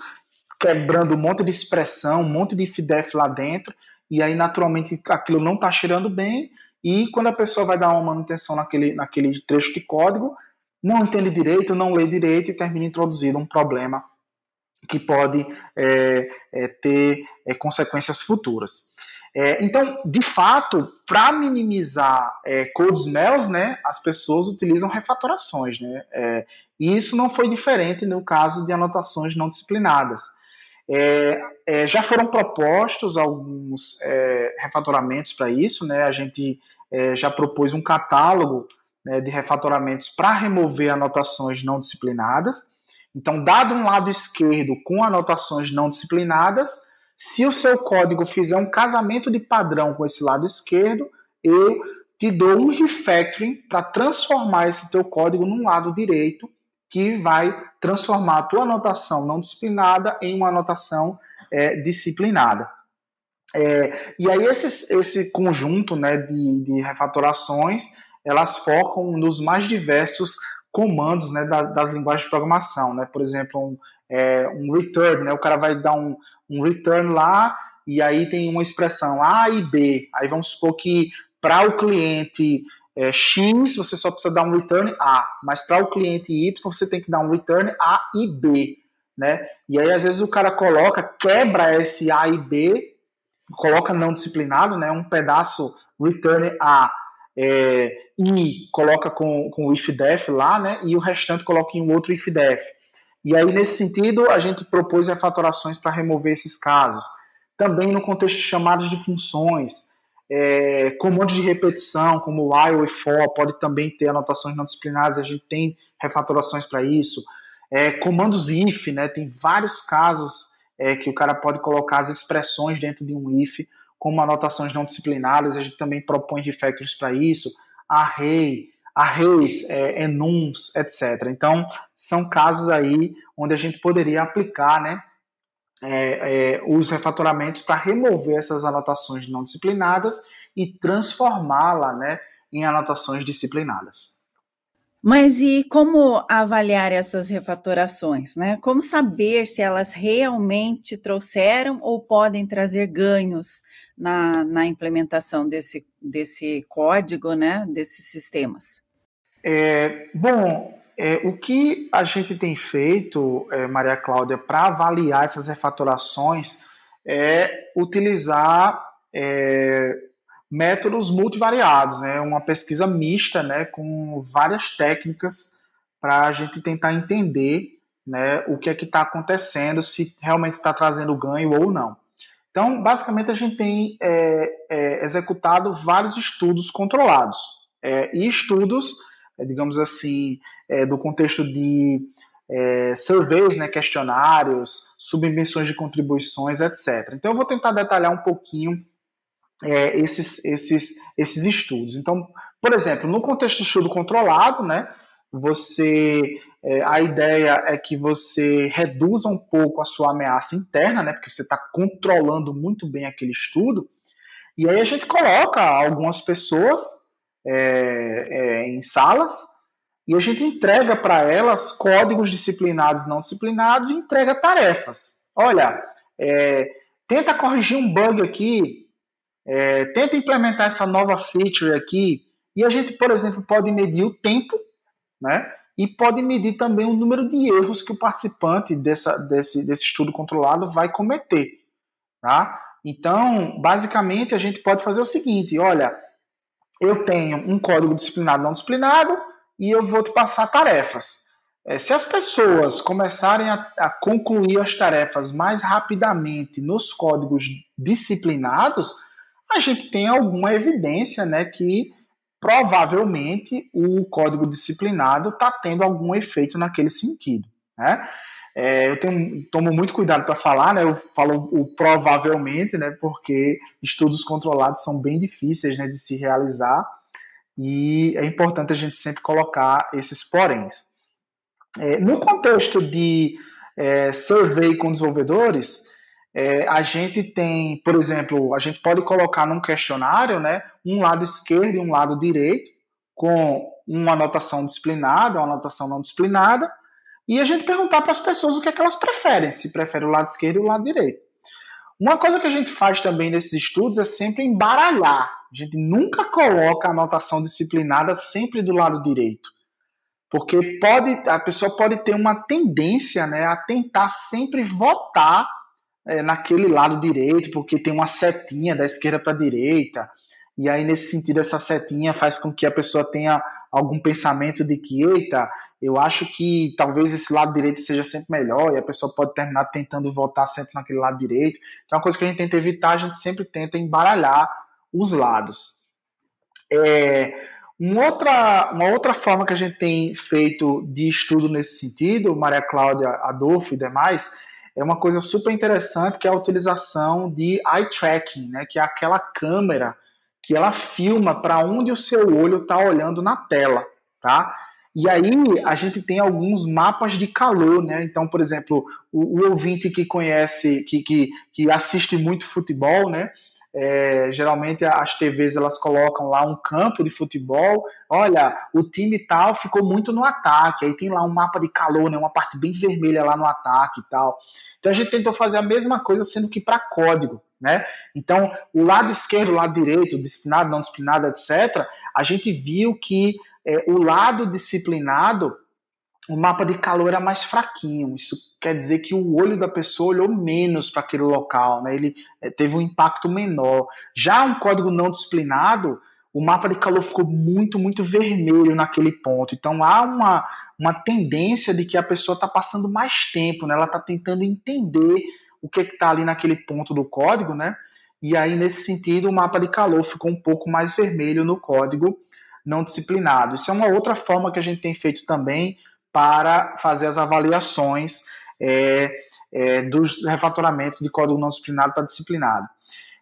quebrando um monte de expressão, um monte de FDF lá dentro, e aí naturalmente aquilo não está cheirando bem, e quando a pessoa vai dar uma manutenção naquele, naquele trecho de código, não entende direito, não lê direito e termina introduzindo um problema que pode é, é, ter é, consequências futuras. É, então, de fato, para minimizar é, code smells, né, as pessoas utilizam refatorações. Né, é, e isso não foi diferente no caso de anotações não disciplinadas. É, já foram propostos alguns refatoramentos para isso, né, a gente já propôs um catálogo né, de refatoramentos para remover anotações não disciplinadas. Então, dado um lado esquerdo com anotações não disciplinadas, se o seu código fizer um casamento de padrão com esse lado esquerdo, eu te dou um refactoring para transformar esse teu código num lado direito, que vai transformar a tua anotação não disciplinada em uma anotação é, disciplinada. É, e aí esse, esse conjunto né, de, de refatorações, elas focam nos mais diversos comandos né, das, das linguagens de programação. Né? Por exemplo, um, é, um return, né? o cara vai dar um, um return lá e aí tem uma expressão A e B. Aí vamos supor que para o cliente é, X você só precisa dar um return A, mas para o cliente Y você tem que dar um return A e B. Né? E aí às vezes o cara coloca, quebra esse A e B, coloca não disciplinado, né? um pedaço return A é, e coloca com, com o if def lá, né? E o restante coloca em um outro if def. E aí, nesse sentido, a gente propôs refatorações para remover esses casos. Também no contexto de chamadas de funções, é, comandos de repetição, como while e for, pode também ter anotações não disciplinadas, a gente tem refatorações para isso. É, comandos if, né, tem vários casos é, que o cara pode colocar as expressões dentro de um if como anotações não disciplinadas, a gente também propõe refactors para isso. Array, arrays, é, enums, etc. Então, são casos aí onde a gente poderia aplicar né, é, é, os refatoramentos para remover essas anotações não disciplinadas e transformá-la né, em anotações disciplinadas. Mas e como avaliar essas refatorações, né? Como saber se elas realmente trouxeram ou podem trazer ganhos na, na implementação desse, desse código, né? Desses sistemas? É, bom, é, o que a gente tem feito, é, Maria Cláudia, para avaliar essas refatorações é utilizar é, métodos multivariados, né? uma pesquisa mista né? com várias técnicas para a gente tentar entender né? o que é que está acontecendo, se realmente está trazendo ganho ou não. Então, basicamente, a gente tem é, é, executado vários estudos controlados é, e estudos é, digamos assim, é, do contexto de é, surveys, né, questionários, submissões de contribuições, etc. Então eu vou tentar detalhar um pouquinho é, esses, esses, esses estudos. Então, por exemplo, no contexto de estudo controlado, né, você é, a ideia é que você reduza um pouco a sua ameaça interna, né, porque você está controlando muito bem aquele estudo. E aí a gente coloca algumas pessoas é, é, em salas e a gente entrega para elas códigos disciplinados e não disciplinados e entrega tarefas. Olha, é, tenta corrigir um bug aqui, é, tenta implementar essa nova feature aqui, e a gente, por exemplo, pode medir o tempo, né? E pode medir também o número de erros que o participante dessa, desse, desse estudo controlado vai cometer, tá? Então, basicamente, a gente pode fazer o seguinte: olha, eu tenho um código disciplinado não disciplinado e eu vou te passar tarefas. É, se as pessoas começarem a, a, concluir as tarefas mais rapidamente nos códigos disciplinados, a gente tem alguma evidência né, que provavelmente o código disciplinado está tendo algum efeito naquele sentido. Né? É, eu tenho, tomo muito cuidado para falar, né? Eu falo o provavelmente, né? Porque estudos controlados são bem difíceis, né, de se realizar e é importante a gente sempre colocar esses poréns. É, no contexto de é, survey com desenvolvedores, é, a gente tem, por exemplo, a gente pode colocar num questionário, né, um lado esquerdo e um lado direito, com uma anotação disciplinada, uma anotação não disciplinada, e a gente perguntar para as pessoas o que é que elas preferem, se preferem o lado esquerdo ou o lado direito. Uma coisa que a gente faz também nesses estudos é sempre embaralhar. A gente nunca coloca a anotação disciplinada sempre do lado direito. Porque pode, a pessoa pode ter uma tendência né, a tentar sempre votar é, naquele lado direito, porque tem uma setinha da esquerda para a direita, e aí nesse sentido essa setinha faz com que a pessoa tenha algum pensamento de que, eita, eu acho que talvez esse lado direito seja sempre melhor e a pessoa pode terminar tentando votar sempre naquele lado direito. Então, é uma coisa que a gente tenta evitar, a gente sempre tenta embaralhar os lados. É, uma, outra, uma outra forma que a gente tem feito de estudo nesse sentido, Maria Cláudia Adolfo e demais, é uma coisa super interessante que é a utilização de eye tracking, né, que é aquela câmera que ela filma para onde o seu olho está olhando na tela, tá? E aí a gente tem alguns mapas de calor, né? Então, por exemplo, o, o ouvinte que conhece, que, que, que assiste muito futebol, né? É, geralmente as TVs elas colocam lá um campo de futebol. Olha, o time tal ficou muito no ataque. Aí tem lá um mapa de calor, né, uma parte bem vermelha lá no ataque e tal. Então a gente tentou fazer a mesma coisa, sendo que para código. Né? Então, o lado esquerdo, o lado direito, disciplinado, não disciplinado, etc., a gente viu que é, o lado disciplinado, o mapa de calor era mais fraquinho. Isso quer dizer que o olho da pessoa olhou menos para aquele local, né? ele é, teve um impacto menor. Já um código não disciplinado, o mapa de calor ficou muito, muito vermelho naquele ponto. Então há uma, uma tendência de que a pessoa está passando mais tempo, né? ela está tentando entender o que está ali naquele ponto do código, né? E aí, nesse sentido, o mapa de calor ficou um pouco mais vermelho no código não disciplinado. Isso é uma outra forma que a gente tem feito também para fazer as avaliações é, é, dos refatoramentos de código não disciplinado para disciplinado.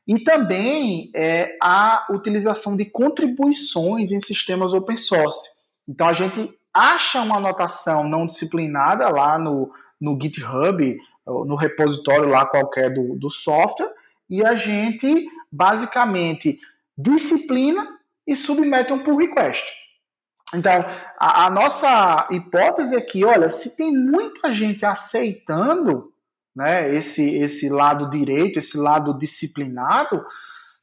E também é, a utilização de contribuições em sistemas open source. Então a gente acha uma anotação não disciplinada lá no, no GitHub no repositório lá qualquer do, do software, e a gente basicamente disciplina e submete um pull request. Então, a, a, nossa hipótese é que, olha, se tem muita gente aceitando né, esse, esse lado direito, esse lado disciplinado,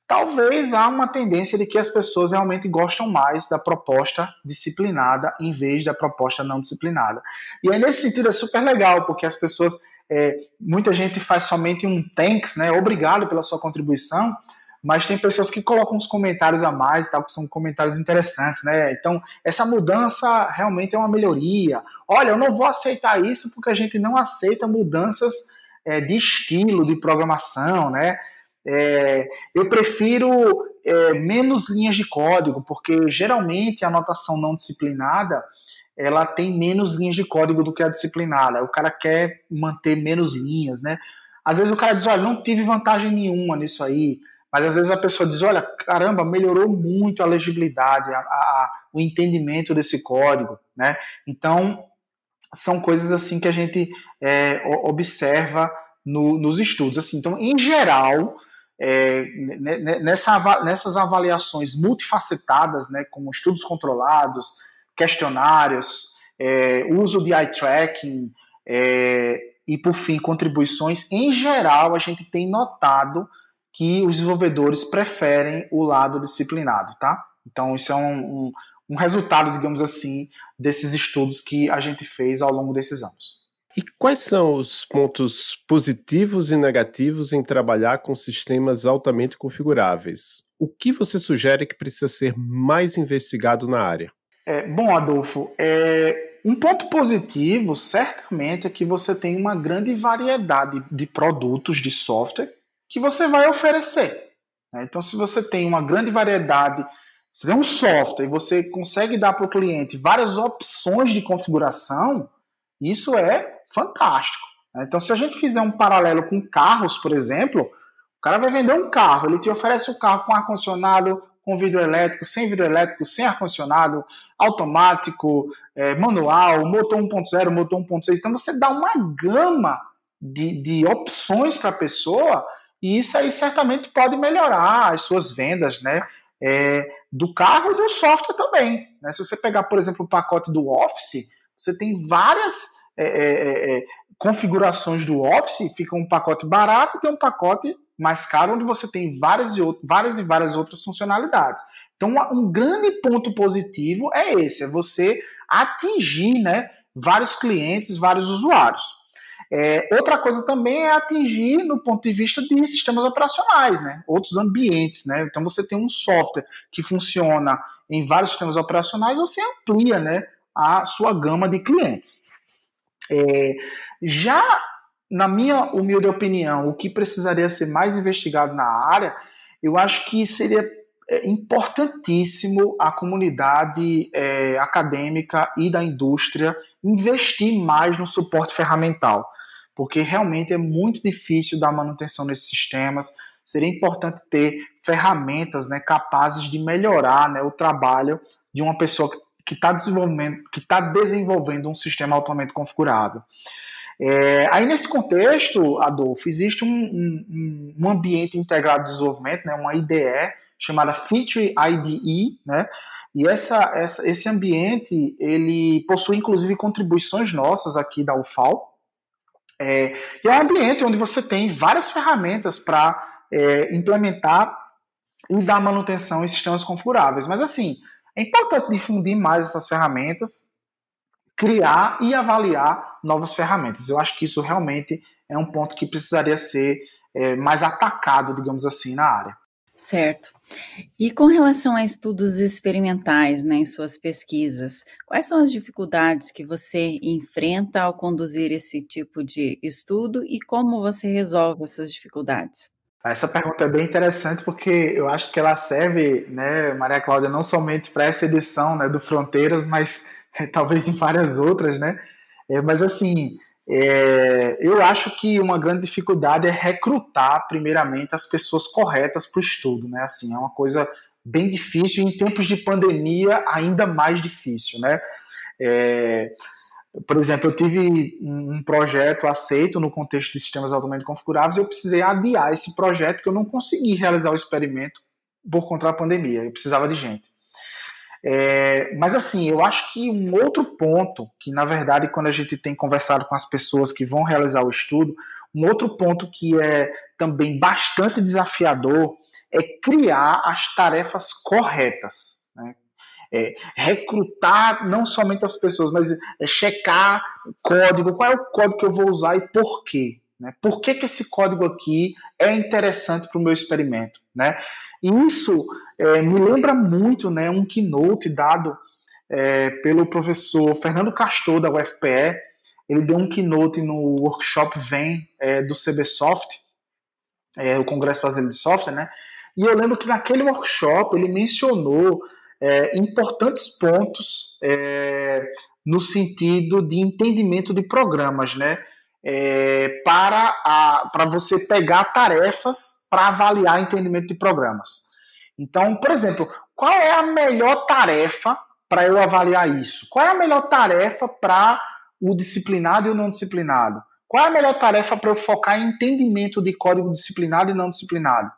talvez há uma tendência de que as pessoas realmente gostam mais da proposta disciplinada em vez da proposta não disciplinada. E aí, nesse sentido, é super legal, porque as pessoas é, muita gente faz somente um thanks, né? Obrigado pela sua contribuição, mas tem pessoas que colocam uns comentários a mais, tal, que são comentários interessantes, né? Então, essa mudança realmente é uma melhoria. Olha, eu não vou aceitar isso porque a gente não aceita mudanças é, de estilo, de programação, né? É, eu prefiro é, menos linhas de código, porque geralmente a anotação não disciplinada ela tem menos linhas de código do que a disciplinada. O cara quer manter menos linhas, né? Às vezes o cara diz, olha, não tive vantagem nenhuma nisso aí. Mas às vezes a pessoa diz, olha, caramba, melhorou muito a legibilidade, a, a, o entendimento desse código, né? Então, são coisas assim que a gente é, observa no, nos estudos. Assim, então, em geral, é, nessa, nessas avaliações multifacetadas, né, como estudos controlados, questionários, é, uso de eye tracking é, e, por fim, contribuições, em geral, a gente tem notado que os desenvolvedores preferem o lado disciplinado, tá? Então, isso é um, um, um resultado, digamos assim, desses estudos que a gente fez ao longo desses anos. E quais são os pontos positivos e negativos em trabalhar com sistemas altamente configuráveis? O que você sugere que precisa ser mais investigado na área? É, bom, Adolfo, é, um ponto positivo certamente é que você tem uma grande variedade de produtos de software que você vai oferecer. Né? Então, se você tem uma grande variedade, você tem um software e você consegue dar para o cliente várias opções de configuração, isso é fantástico. Né? Então, se a gente fizer um paralelo com carros, por exemplo, o cara vai vender um carro, ele te oferece o carro com ar-condicionado, com vidro elétrico, sem vidro elétrico, sem ar-condicionado, automático, é, manual, motor 1.0, motor 1.6. Então você dá uma gama de, de opções para a pessoa e isso aí certamente pode melhorar as suas vendas, né? É, do carro e do software também. Né? Se você pegar, por exemplo, o pacote do Office, você tem várias é, é, é, é configurações do Office, fica um pacote barato e tem um pacote mais caro, onde você tem várias e, várias, e várias outras funcionalidades. Então, um grande ponto positivo é esse, é você atingir né, vários clientes, vários usuários. É, outra coisa também é atingir no ponto de vista de sistemas operacionais, né? outros ambientes. Né? Então você tem um software que funciona em vários sistemas operacionais, você amplia né, a sua gama de clientes. É, já na minha humilde opinião, o que precisaria ser mais investigado na área, eu acho que seria é importantíssimo a comunidade é, acadêmica e da indústria investir mais no suporte ferramental, porque realmente é muito difícil dar manutenção nesses sistemas. Seria importante ter ferramentas né, capazes de melhorar né, o trabalho de uma pessoa que está desenvolvendo, que tá desenvolvendo um sistema altamente configurável. É, aí, nesse contexto, Adolfo, existe um, um, um ambiente integrado de desenvolvimento, né, uma IDE, chamada Feature IDE, né? E essa, essa, esse ambiente, ele possui inclusive contribuições nossas aqui da UFAL. É, e é um ambiente onde você tem várias ferramentas para é, implementar e dar manutenção em sistemas configuráveis. Mas assim, é importante difundir mais essas ferramentas, criar e avaliar novas ferramentas. Eu acho que isso realmente é um ponto que precisaria ser é, mais atacado, digamos assim, na área. Certo. E com relação a estudos experimentais, né, em suas pesquisas, quais são as dificuldades que você enfrenta ao conduzir esse tipo de estudo e como você resolve essas dificuldades? Essa pergunta é bem interessante porque eu acho que ela serve, né, Maria Cláudia, não somente para essa edição né, do Fronteiras, mas [laughs] talvez em várias outras, né? É, mas assim, é, eu acho que uma grande dificuldade é recrutar, primeiramente, as pessoas corretas para o estudo, né? Assim, é uma coisa bem difícil, e em tempos de pandemia, ainda mais difícil, né? É, por exemplo, eu tive um projeto aceito no contexto de sistemas altamente configuráveis eu precisei adiar esse projeto porque eu não consegui realizar o experimento por conta da pandemia. Eu precisava de gente. É, mas assim, eu acho que um outro ponto, que na verdade, quando a gente tem conversado com as pessoas que vão realizar o estudo, um outro ponto que é também bastante desafiador é criar as tarefas corretas. Né? É, recrutar não somente as pessoas, mas é checar código, qual é o código que eu vou usar e por quê. Né? Por que, que esse código aqui é interessante para o meu experimento? Né? E isso é, me lembra muito né, um keynote dado é, pelo professor Fernando Castor, da UFPE. Ele deu um keynote no workshop VEM é, do CBSoft, é, o Congresso Brasileiro de Software, né? E eu lembro que naquele workshop ele mencionou é, importantes pontos é, no sentido de entendimento de programas, né? É, para, a, para você pegar tarefas para avaliar entendimento de programas. Então, por exemplo, qual é a melhor tarefa para eu avaliar isso? Qual é a melhor tarefa para o disciplinado e o não disciplinado? Qual é a melhor tarefa para eu focar em entendimento de código disciplinado e não disciplinado?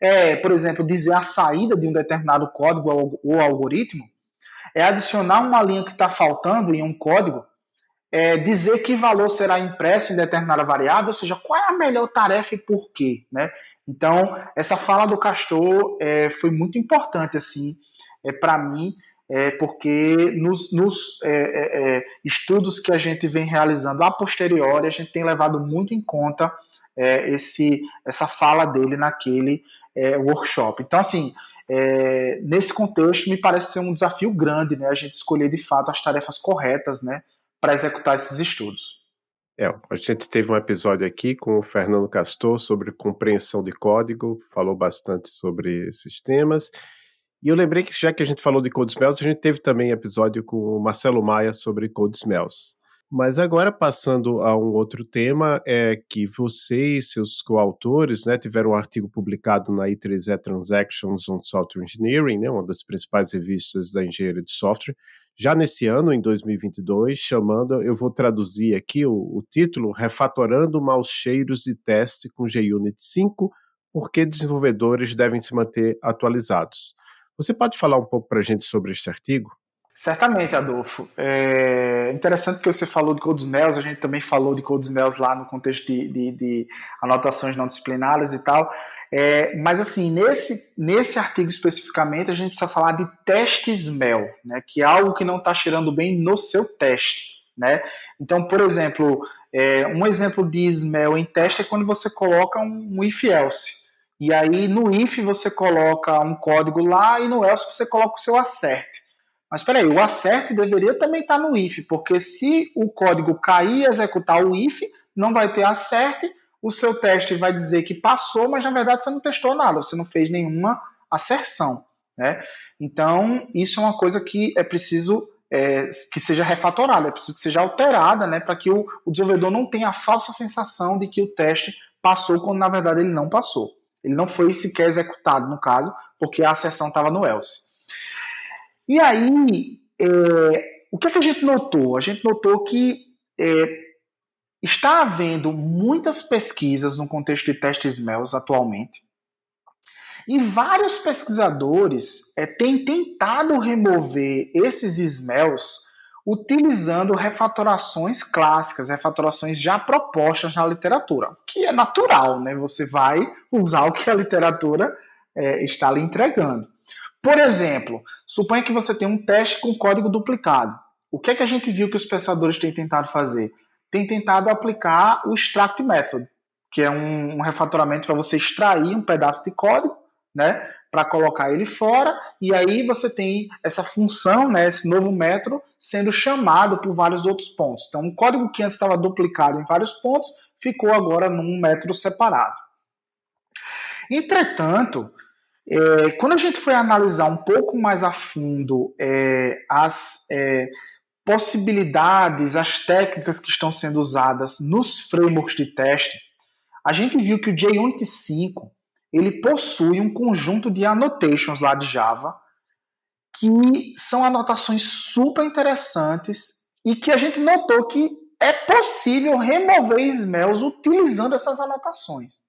É, por exemplo, dizer a saída de um determinado código ou algoritmo? É adicionar uma linha que está faltando em um código é, dizer que valor será impresso em determinada variável, ou seja, qual é a melhor tarefa e por quê, né? Então, essa fala do Castor é, foi muito importante, assim, é, para mim, é, porque nos, nos é, é, é, estudos que a gente vem realizando a posteriori, a gente tem levado muito em conta esse, essa fala dele naquele workshop. Então, assim, nesse contexto, me parece ser um desafio grande, né? A gente escolher de fato as tarefas corretas, né? Para executar esses estudos. É, a gente teve um episódio aqui com o Fernando Castor sobre compreensão de código, falou bastante sobre esses temas. E eu lembrei que já que a gente falou de Code Smells, a gente teve também episódio com o Marcelo Maia sobre Code Smells. Mas agora, passando a um outro tema, é que você e seus coautores né, tiveram um artigo publicado na I3E Transactions on Software Engineering, né, uma das principais revistas da engenharia de software, já nesse ano, em 2022, chamando, eu vou traduzir aqui o, o título, Refatorando Maus Cheiros de Teste com JUnit 5, por que desenvolvedores devem se manter atualizados. Você pode falar um pouco para a gente sobre este artigo? Certamente, Adolfo. É interessante que você falou de Code Smells, a gente também falou de Code Smells lá no contexto de, de, de anotações não disciplinares e tal. É, mas assim, nesse, nesse artigo especificamente, a gente precisa falar de teste smell, né, que é algo que não está cheirando bem no seu teste. Né? Então, por exemplo, é, um exemplo de smell em teste é quando você coloca um, um if else. E aí no if você coloca um código lá e no else você coloca o seu assert. Mas espera aí, o assert deveria também estar no if, porque se o código cair e executar o if, não vai ter assert, o seu teste vai dizer que passou, mas na verdade você não testou nada, você não fez nenhuma asserção. Né? Então, isso é uma coisa que é preciso é, que seja refatorada, é preciso que seja alterada, né, para que o, o, desenvolvedor não tenha a falsa sensação de que o teste passou quando na verdade ele não passou. Ele não foi sequer executado, no caso, porque a asserção estava no else. E aí, é, o que, é que, a gente notou? A gente notou que é, está havendo muitas pesquisas no contexto de testes MELs atualmente, e vários pesquisadores é, têm tentado remover esses smells utilizando refatorações clássicas, refatorações já propostas na literatura, que é natural, né? Você vai usar o que a literatura é, está lhe entregando. Por exemplo, suponha que você tem um teste com código duplicado. O que é que a gente viu que os pensadores têm tentado fazer? Tem tentado aplicar o extract method, que é um, um refatoramento para você extrair um pedaço de código né, para colocar ele fora, e aí você tem essa função, né, esse novo método sendo chamado por vários outros pontos. Então, um código que antes estava duplicado em vários pontos ficou agora num método separado. Entretanto, é, quando a gente foi analisar um pouco mais a fundo é, as é, possibilidades, as técnicas que estão sendo usadas nos frameworks de teste, a gente viu que o JUnit 5 ele possui um conjunto de annotations lá de Java que são anotações super interessantes e que a gente notou que é possível remover smells utilizando essas anotações.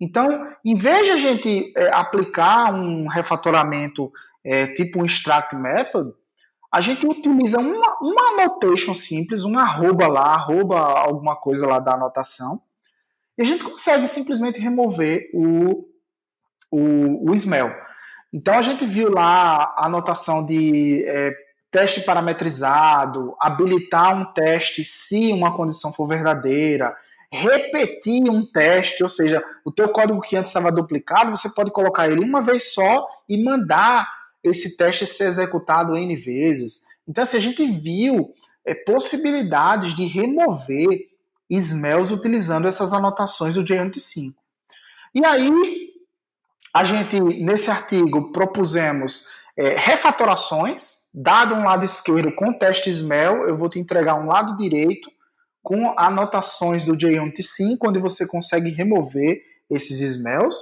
Então, em vez de a gente é, aplicar um refatoramento é, tipo um extract method, a gente utiliza uma, uma annotation simples, um arroba lá, arroba alguma coisa lá da anotação, e a gente consegue simplesmente remover o, o, o smell. Então a gente viu lá a anotação de é, teste parametrizado, habilitar um teste se uma condição for verdadeira, repetir um teste, ou seja, o teu código que antes estava duplicado, você pode colocar ele uma vez só e mandar esse teste ser executado N vezes. Então, assim, a gente viu é, possibilidades de remover smells utilizando essas anotações do JUnit 5. E aí, a gente, nesse artigo, propusemos é, refatorações, dado um lado esquerdo com teste smell, eu vou te entregar um lado direito com anotações do JUnit 5, onde você consegue remover esses smells,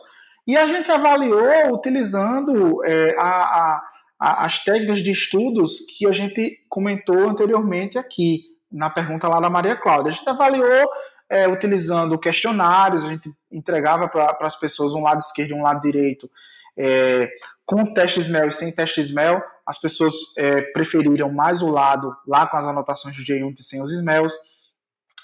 e a gente avaliou utilizando é, a, a, as técnicas de estudos que a gente comentou anteriormente aqui na pergunta lá da Maria Cláudia. A gente avaliou é, utilizando questionários, a gente entregava para as pessoas um lado esquerdo e um lado direito, é, com teste SMEL e sem teste SMEL. As pessoas é, preferiram mais o lado lá com as anotações do JUnit sem os SMELs.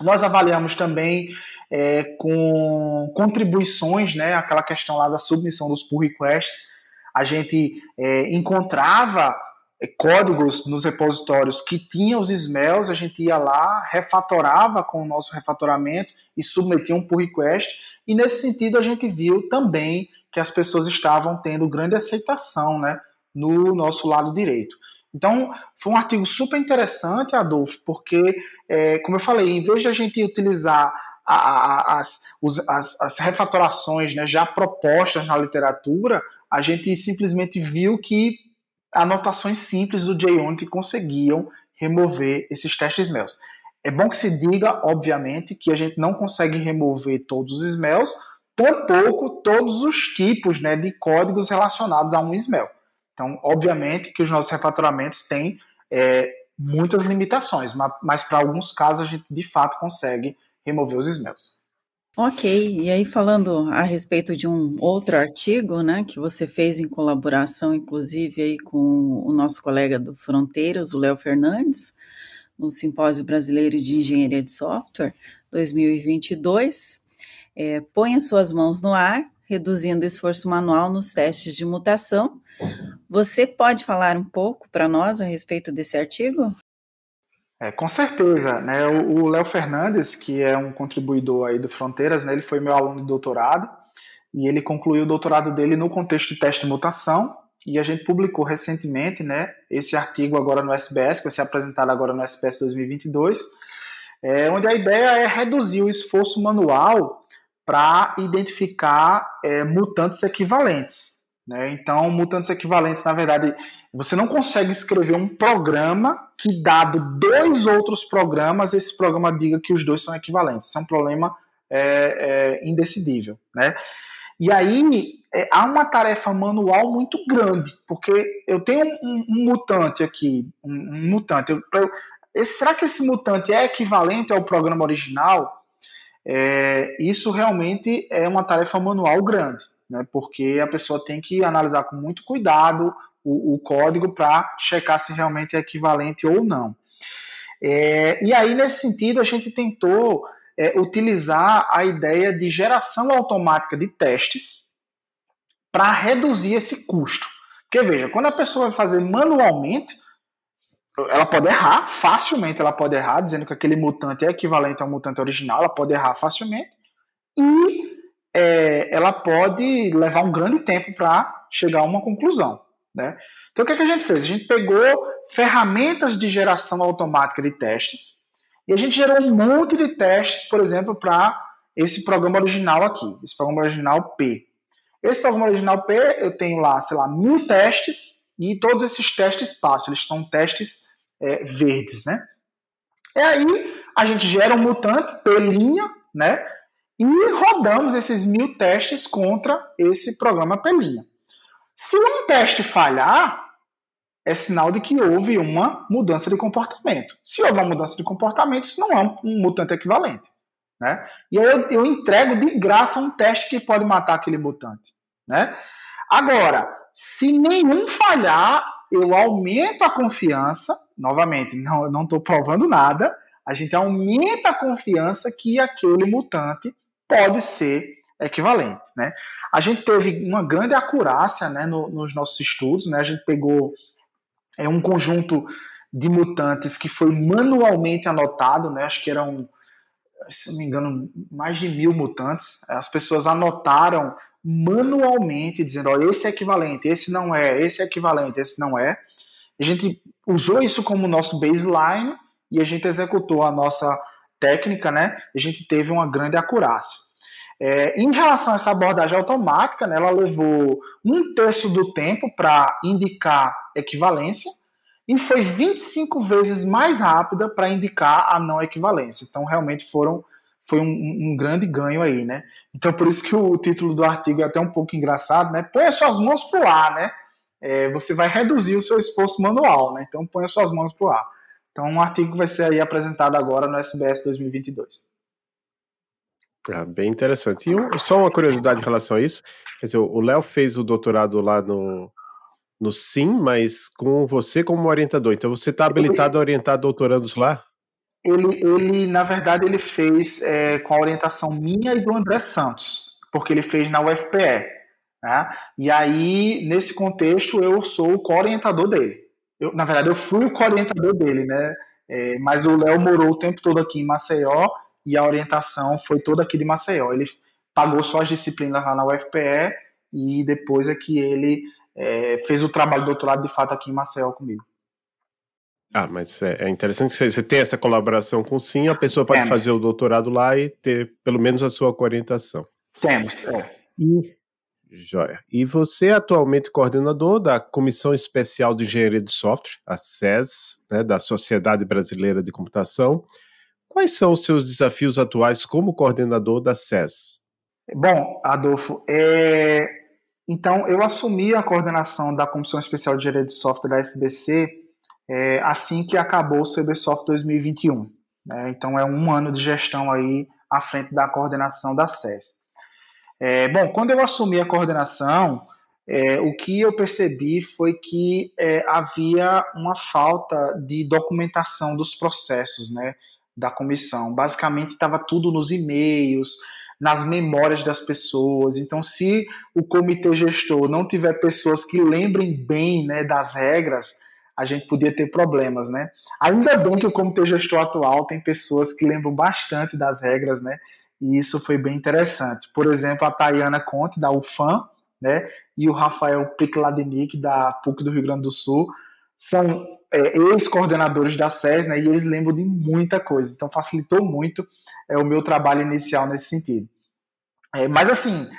Nós avaliamos também é, com contribuições, né, aquela questão lá da submissão dos pull requests. A gente é, encontrava é, códigos nos repositórios que tinham os smells, a gente ia lá, refatorava com o nosso refatoramento e submetia um pull request. E nesse sentido a gente viu também que as pessoas estavam tendo grande aceitação né, no nosso lado direito. Então, foi um artigo super interessante, Adolfo, porque, é, como eu falei, em vez de a gente utilizar a, a, as, os, as, as, refatorações né, já propostas na literatura, a gente simplesmente viu que anotações simples do JUnit conseguiam remover esses testes smells. É bom que se diga, obviamente, que a gente não consegue remover todos os smells, tampouco todos os tipos né, de códigos relacionados a um smell. Então, obviamente que os nossos refatoramentos têm é, muitas limitações, mas, mas para alguns casos a gente de fato consegue remover os smells. Ok, e aí falando a respeito de um outro artigo, né, que você fez em colaboração, inclusive, aí com o nosso colega do Fronteiras, o Léo Fernandes, no Simpósio Brasileiro de Engenharia de Software 2022, é, põe as suas mãos no ar, reduzindo o esforço manual nos testes de mutação. Você pode falar um pouco para nós a respeito desse artigo? É, com certeza, né? O Léo Fernandes, que é um contribuidor aí do Fronteiras, né? Ele foi meu aluno de doutorado e ele concluiu o doutorado dele no contexto de teste de mutação e a gente publicou recentemente, né? Esse artigo agora no SBS, que vai ser apresentado agora no SBS 2022, é, onde a ideia é reduzir o esforço manual para identificar é, mutantes equivalentes. Né? Então, mutantes equivalentes, na verdade, você não consegue escrever um programa que, dado dois outros programas, esse programa diga que os dois são equivalentes. Isso é um problema é, é, indecidível. Né? E aí é, há uma tarefa manual muito grande, porque eu tenho um, um mutante aqui, um, um mutante. Eu, eu, será que esse mutante é equivalente ao programa original? É, isso realmente é uma tarefa manual grande né, porque a pessoa tem que analisar com muito cuidado o, o código para checar se realmente é equivalente ou não. É, e aí, nesse sentido, a gente tentou é, utilizar a ideia de geração automática de testes para reduzir esse custo. Porque, veja, quando a pessoa vai fazer manualmente, ela pode errar facilmente, ela pode errar, dizendo que aquele mutante é equivalente ao mutante original, ela pode errar facilmente. E é, ela pode levar um grande tempo para chegar a uma conclusão. Né? Então, o que, é que a gente fez? A gente pegou ferramentas de geração automática de testes e a gente gerou um monte de testes, por exemplo, para esse programa original aqui, esse programa original P. Esse programa original P, eu tenho lá, sei lá, mil testes e todos esses testes passam, eles são testes é, verdes, né? E aí a gente gera um mutante P', né? E rodamos esses mil testes contra esse programa Pelinha. Se um teste falhar, é sinal de que houve uma mudança de comportamento. Se houve uma mudança de comportamento, isso não é um mutante equivalente. Né? E aí eu, eu entrego de graça um teste que pode matar aquele mutante. Né? Agora, se nenhum falhar, eu aumento a confiança, novamente, não estou provando nada, a gente aumenta a confiança que aquele mutante pode ser equivalente. Né? A gente teve uma grande acurácia né, no, nos nossos estudos, né? a gente pegou é, um conjunto de mutantes que foi manualmente anotado, né? acho que eram, se não me engano, mais de mil mutantes. As pessoas anotaram manualmente, dizendo: olha, esse é equivalente, esse não é, esse é equivalente, esse não é. A gente usou isso como nosso baseline e a gente executou a nossa técnica, né, a gente teve uma grande acurácia. É, em relação a essa abordagem automática, né, ela levou um terço do tempo para indicar equivalência e foi 25 vezes mais rápida para indicar a não equivalência. Então, realmente foram foi um, um, grande ganho aí, né? Então, por isso que o título do artigo é até um pouco engraçado, né? Põe as suas mãos para o ar, né? É, você vai reduzir o seu esforço manual, né? Então, põe as suas mãos para o ar. Então, um artigo vai ser aí apresentado agora no SBS 2022. Ah, bem interessante. E só uma curiosidade em relação a isso. Quer dizer, o Léo fez o doutorado lá no, no SIM, mas com você como orientador. Então você está habilitado a orientar doutorandos lá? Ele, ele na verdade, ele fez é, com a orientação minha e do André Santos, porque ele fez na UFPE. Né? E aí, nesse contexto, eu sou o co-orientador dele. Eu, na verdade, eu fui o co-orientador dele, né? É, mas o Léo morou o tempo todo aqui em Maceió e a orientação foi toda aqui de Maceió. Ele pagou só as disciplinas lá na UFPE e depois é que ele é, fez o trabalho de doutorado de fato aqui em Maceió comigo. Ah, mas é, é interessante que você, tem essa colaboração com o SIM, a pessoa pode Temos. fazer o doutorado lá e ter pelo menos a sua orientação. Temos, é. E Joia. E você é atualmente coordenador da Comissão Especial de Engenharia de Software, a SES, né, da Sociedade Brasileira de Computação. Quais são os seus desafios atuais como coordenador da SES? Bom, Adolfo, é... então eu assumi a coordenação da Comissão Especial de Engenharia de Software da SBC é, assim que acabou o CBSoft 2021. Né? Então é um ano de gestão aí à frente da coordenação da SES. É, bom, quando eu assumi a coordenação, é, o que eu percebi foi que é, havia uma falta de documentação dos processos né, da comissão. Basicamente, estava tudo nos e-mails, nas memórias das pessoas. Então, se o comitê gestor não tiver pessoas que lembrem bem né, das regras, a gente podia ter problemas, né? Ainda bem que o comitê gestor atual tem pessoas que lembram bastante das regras, né? E isso foi bem interessante. Por exemplo, a Tayana Conte, da UFAM, né? E o Rafael Picladenic, da PUC do Rio Grande do Sul, são é, ex-coordenadores da SES, né? E eles lembram de muita coisa. Então facilitou muito é, o meu trabalho inicial nesse sentido. É, mas assim,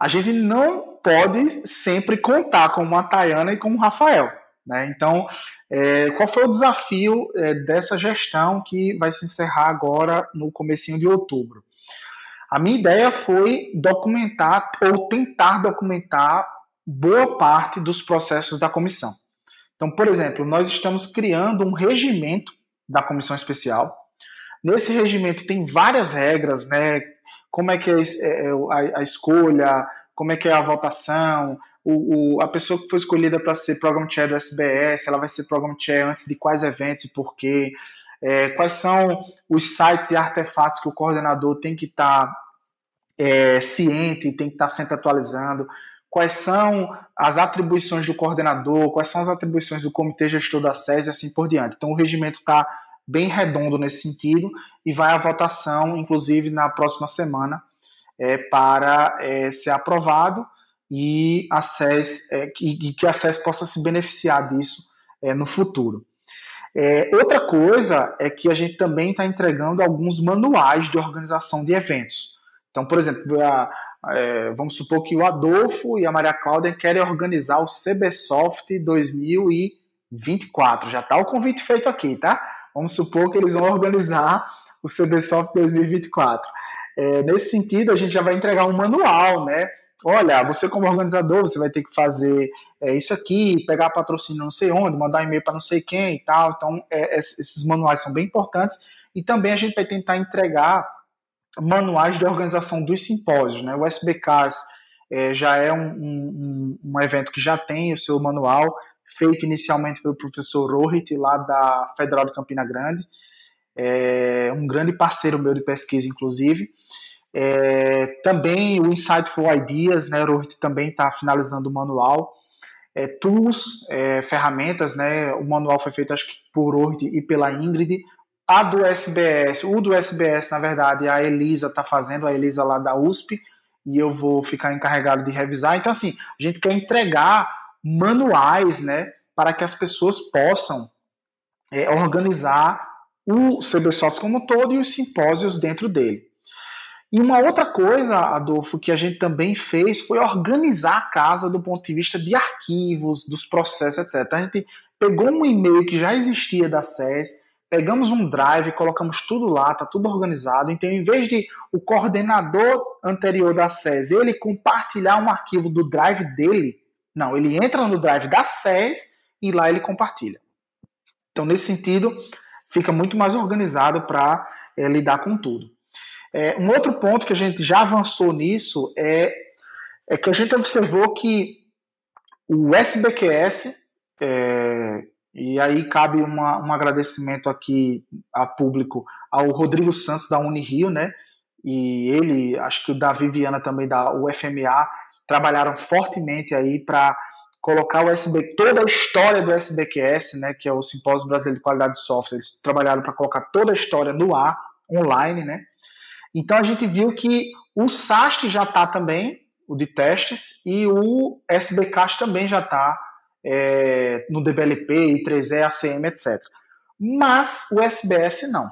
a gente não pode sempre contar com uma Tayana e com o Rafael. Né? Então, é, qual foi o desafio é, dessa gestão que vai se encerrar agora no comecinho de outubro? A minha ideia foi documentar ou tentar documentar boa parte dos processos da comissão. Então, por exemplo, nós estamos criando um regimento da comissão especial. Nesse regimento tem várias regras, né? Como é que é, é a, a escolha, como é que é a votação, o, o, a pessoa que foi escolhida para ser Program Chair do SBS, ela vai ser Program Chair antes de quais eventos e por quê, é, quais são os sites e artefatos que o coordenador tem que estar tá, é, ciente, tem que estar tá sempre atualizando, quais são as atribuições do coordenador, quais são as atribuições do comitê gestor da SES e assim por diante. Então o regimento está bem redondo nesse sentido e vai à votação, inclusive na próxima semana, é, para é, ser aprovado e a SES, é, que, que a SES possa se beneficiar disso é, no futuro. É, outra coisa é que a gente também está entregando alguns manuais de organização de eventos. Então, por exemplo, a, é, vamos supor que o Adolfo e a Maria Cláudia querem organizar o CBSoft 2024. Já está o convite feito aqui, tá? Vamos supor que eles vão organizar o CBSoft 2024. É, nesse sentido, a gente já vai entregar um manual, né? Olha, você como organizador, você vai ter que fazer é, isso aqui, pegar patrocínio não sei onde, mandar e-mail para não sei quem e tal. Então, é, esses manuais são bem importantes. E também a gente vai tentar entregar manuais de organização dos simpósios. Né? O SBCARS é, já é um, um, um, evento que já tem o seu manual, feito inicialmente pelo professor Rohit, lá da Federal de Campina Grande é um grande parceiro meu de pesquisa, inclusive. É, também o Insightful Ideas, né, o Rohit também está finalizando o manual. É, tools, é, ferramentas, né, o manual foi feito acho que por Rohit e pela Ingrid. A do SBS, o do SBS, na verdade, a Elisa está fazendo, a Elisa lá da USP, e eu vou ficar encarregado de revisar. Então, assim, a gente quer entregar manuais, né, para que as pessoas possam é, organizar o CBSoft como um todo e os simpósios dentro dele. E uma outra coisa, Adolfo, que a gente também fez foi organizar a casa do ponto de vista de arquivos, dos processos, etc. A gente pegou um e-mail que já existia da SES, pegamos um drive, colocamos tudo lá, está tudo organizado. Então, em vez de o coordenador anterior da SES ele compartilhar um arquivo do drive dele, não, ele entra no drive da SES e lá ele compartilha. Então, nesse sentido, fica muito mais organizado para é, lidar com tudo. É, um outro ponto que a gente já avançou nisso é, é que a gente observou que o SBQS, é, e aí cabe uma, um agradecimento aqui a público ao Rodrigo Santos da Unirio, né? E ele, acho que o da Viviana também da UFMA, trabalharam fortemente aí para colocar o SB, toda a história do SBQS, né, que é o Simpósio Brasileiro de Qualidade de Software, eles trabalharam para colocar toda a história no ar, online, né? Então a gente viu que o SAST já está também, o de testes, e o SBCast também já está é, no DBLP, I3E, ACM, etc. Mas o SBS não.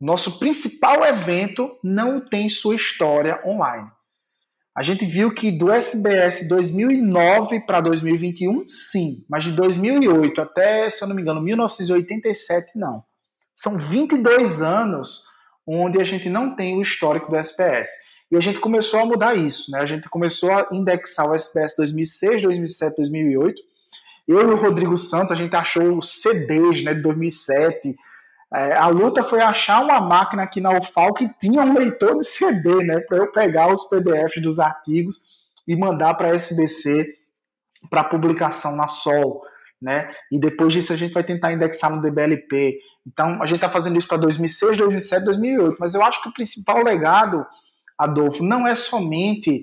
Nosso principal evento não tem sua história online. A gente viu que do SBS 2009 para 2021, sim, mas de 2008 até, se eu não me engano, 1987, não. São 22 anos onde a gente não tem o histórico do SBS. E a gente começou a mudar isso, né? A gente começou a indexar o SBS 2006, 2007, 2008. Eu e o Rodrigo Santos, a gente achou CDs né, de 2007, é, a luta foi achar uma máquina aqui na UFAL que tinha um leitor de CD, né, para eu pegar os PDFs dos artigos e mandar para a SBC para publicação na Sol, né? E depois disso a gente vai tentar indexar no DBLP. Então a gente está fazendo isso para 2006, 2007, 2008. Mas eu acho que o principal legado, Adolfo, não é somente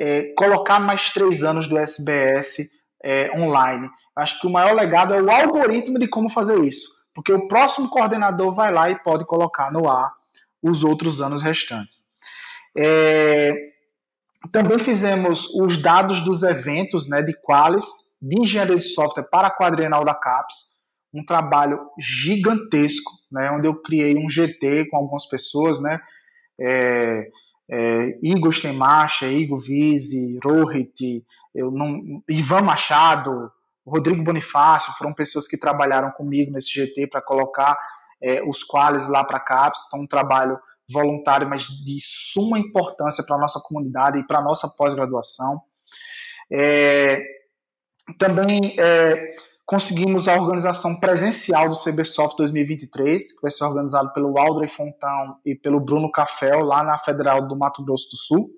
é, colocar mais três anos do SBS é, online. Acho que o maior legado é o algoritmo de como fazer isso, porque o próximo coordenador vai lá e pode colocar no ar os outros anos restantes. É, também fizemos os dados dos eventos né, de Qualis, de engenharia de software para a quadrienal da CAPES, um trabalho gigantesco, né, onde eu criei um GT com algumas pessoas, né, é, é, Igor Stemacha, Igor Vise, Rohit, eu não, Ivan Machado, Rodrigo Bonifácio, foram pessoas que trabalharam comigo nesse GT para colocar é, os quales lá para a CAPES, então um trabalho voluntário, mas de suma importância para a nossa comunidade e para a nossa pós-graduação. É, também é, conseguimos a organização presencial do CBSoft 2023, que vai ser organizado pelo Aldrey Fontão e pelo Bruno Cafel, lá na Federal do Mato Grosso do Sul.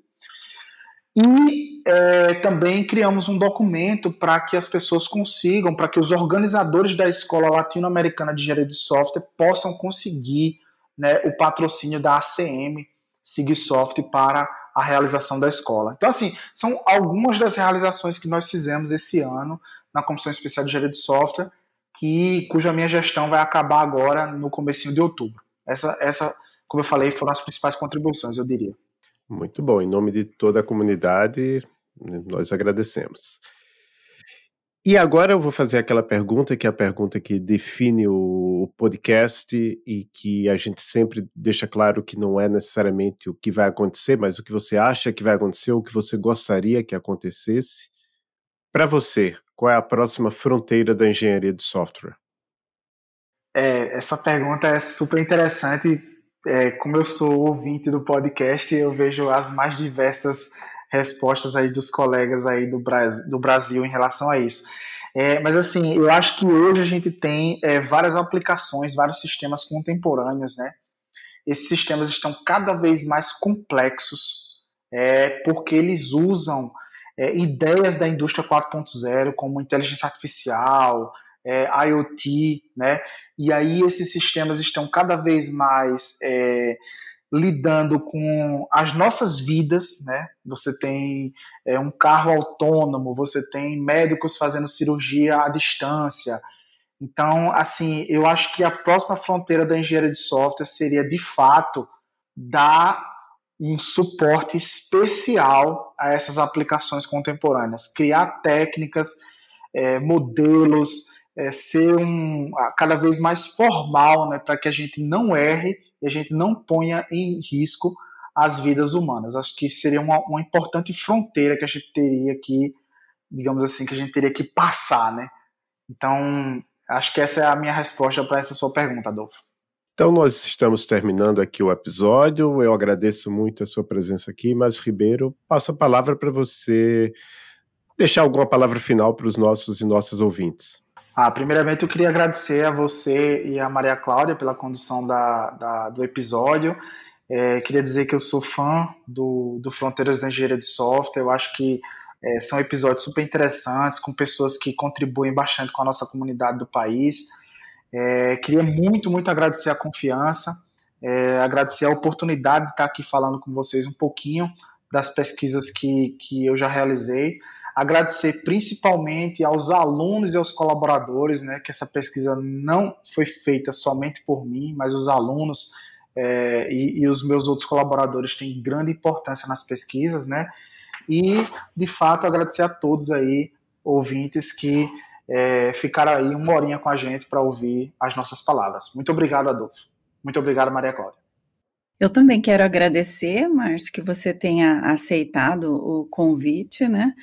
E é, também criamos um documento para que as pessoas consigam, para que os organizadores da Escola Latino-Americana de Engenharia de Software possam conseguir né, o patrocínio da ACM Sigsoft para a realização da escola. Então, assim, são algumas das realizações que nós fizemos esse ano na Comissão Especial de Engenharia de Software, que, cuja minha gestão vai acabar agora no começo de outubro. Essa, essa, como eu falei, foram as principais contribuições, eu diria. Muito bom. Em nome de toda a comunidade, nós agradecemos. E agora eu vou fazer aquela pergunta que é a pergunta que define o podcast e que a gente sempre deixa claro que não é necessariamente o que vai acontecer, mas o que você acha que vai acontecer ou o que você gostaria que acontecesse. Para você, qual é a próxima fronteira da engenharia de software? É, essa pergunta é super interessante. É, como eu sou ouvinte do podcast, eu vejo as mais diversas respostas aí dos colegas aí do Brasil, do Brasil em relação a isso. É, mas assim, eu acho que hoje a gente tem é, várias aplicações, vários sistemas contemporâneos, né? Esses sistemas estão cada vez mais complexos, é, porque eles usam é, ideias da indústria 4.0, como inteligência artificial, é, IoT, né? E aí esses sistemas estão cada vez mais é, lidando com as nossas vidas, né? Você tem é, um carro autônomo, você tem médicos fazendo cirurgia à distância. Então, assim, eu acho que a próxima fronteira da engenharia de software seria, de fato, dar um suporte especial a essas aplicações contemporâneas, criar técnicas, é, modelos, é, ser um, cada vez mais formal, né, para que a gente não erre e a gente não ponha em risco as vidas humanas. Acho que seria uma, uma importante fronteira que a gente teria que, digamos assim, que a gente teria que passar, né? Então, acho que essa é a minha resposta para essa sua pergunta, Adolfo. Então, nós estamos terminando aqui o episódio. Eu agradeço muito a sua presença aqui, mas Ribeiro, passo a palavra para você deixar alguma palavra final para os nossos e nossas ouvintes. Ah, primeiramente, eu queria agradecer a você e a Maria Cláudia pela condução da, da do episódio. É, queria dizer que eu sou fã do, do Fronteiras da Engenharia de Software. Eu acho que é, são episódios super interessantes, com pessoas que contribuem bastante com a nossa comunidade do país. É, queria muito, muito agradecer a confiança, é, agradecer a oportunidade de estar aqui falando com vocês um pouquinho das pesquisas que, que eu já realizei. Agradecer principalmente aos alunos e aos colaboradores, né, que essa pesquisa não foi feita somente por mim, mas os alunos é, e, e, os meus outros colaboradores têm grande importância nas pesquisas, né? E, de fato, agradecer a todos aí, ouvintes, que é, ficaram aí uma horinha com a gente para ouvir as nossas palavras. Muito obrigado, Adolfo. Muito obrigado, Maria Cláudia. Eu também quero agradecer, Márcio, que você tenha aceitado o convite, né?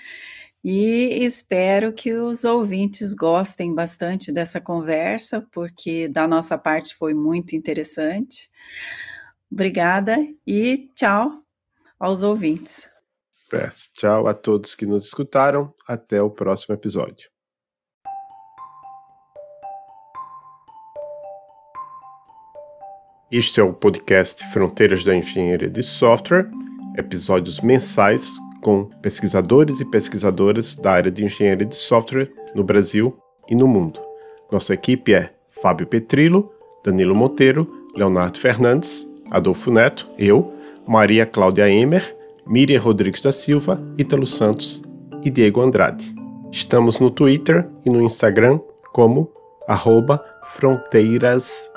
E espero que os ouvintes gostem bastante dessa conversa, porque da nossa parte foi muito interessante. Obrigada e tchau aos ouvintes. Certo. Tchau a todos que nos escutaram. Até o próximo episódio. Este é o podcast Fronteiras da Engenharia de Software, episódios mensais com pesquisadores e pesquisadoras da área de engenharia de software no Brasil e no mundo. Nossa equipe é Fábio Petrilo, Danilo Monteiro, Leonardo Fernandes, Adolfo Neto, eu, Maria Cláudia Emer, Miriam Rodrigues da Silva, Ítalo Santos e Diego Andrade. Estamos no Twitter e no Instagram como arroba fronteirasES.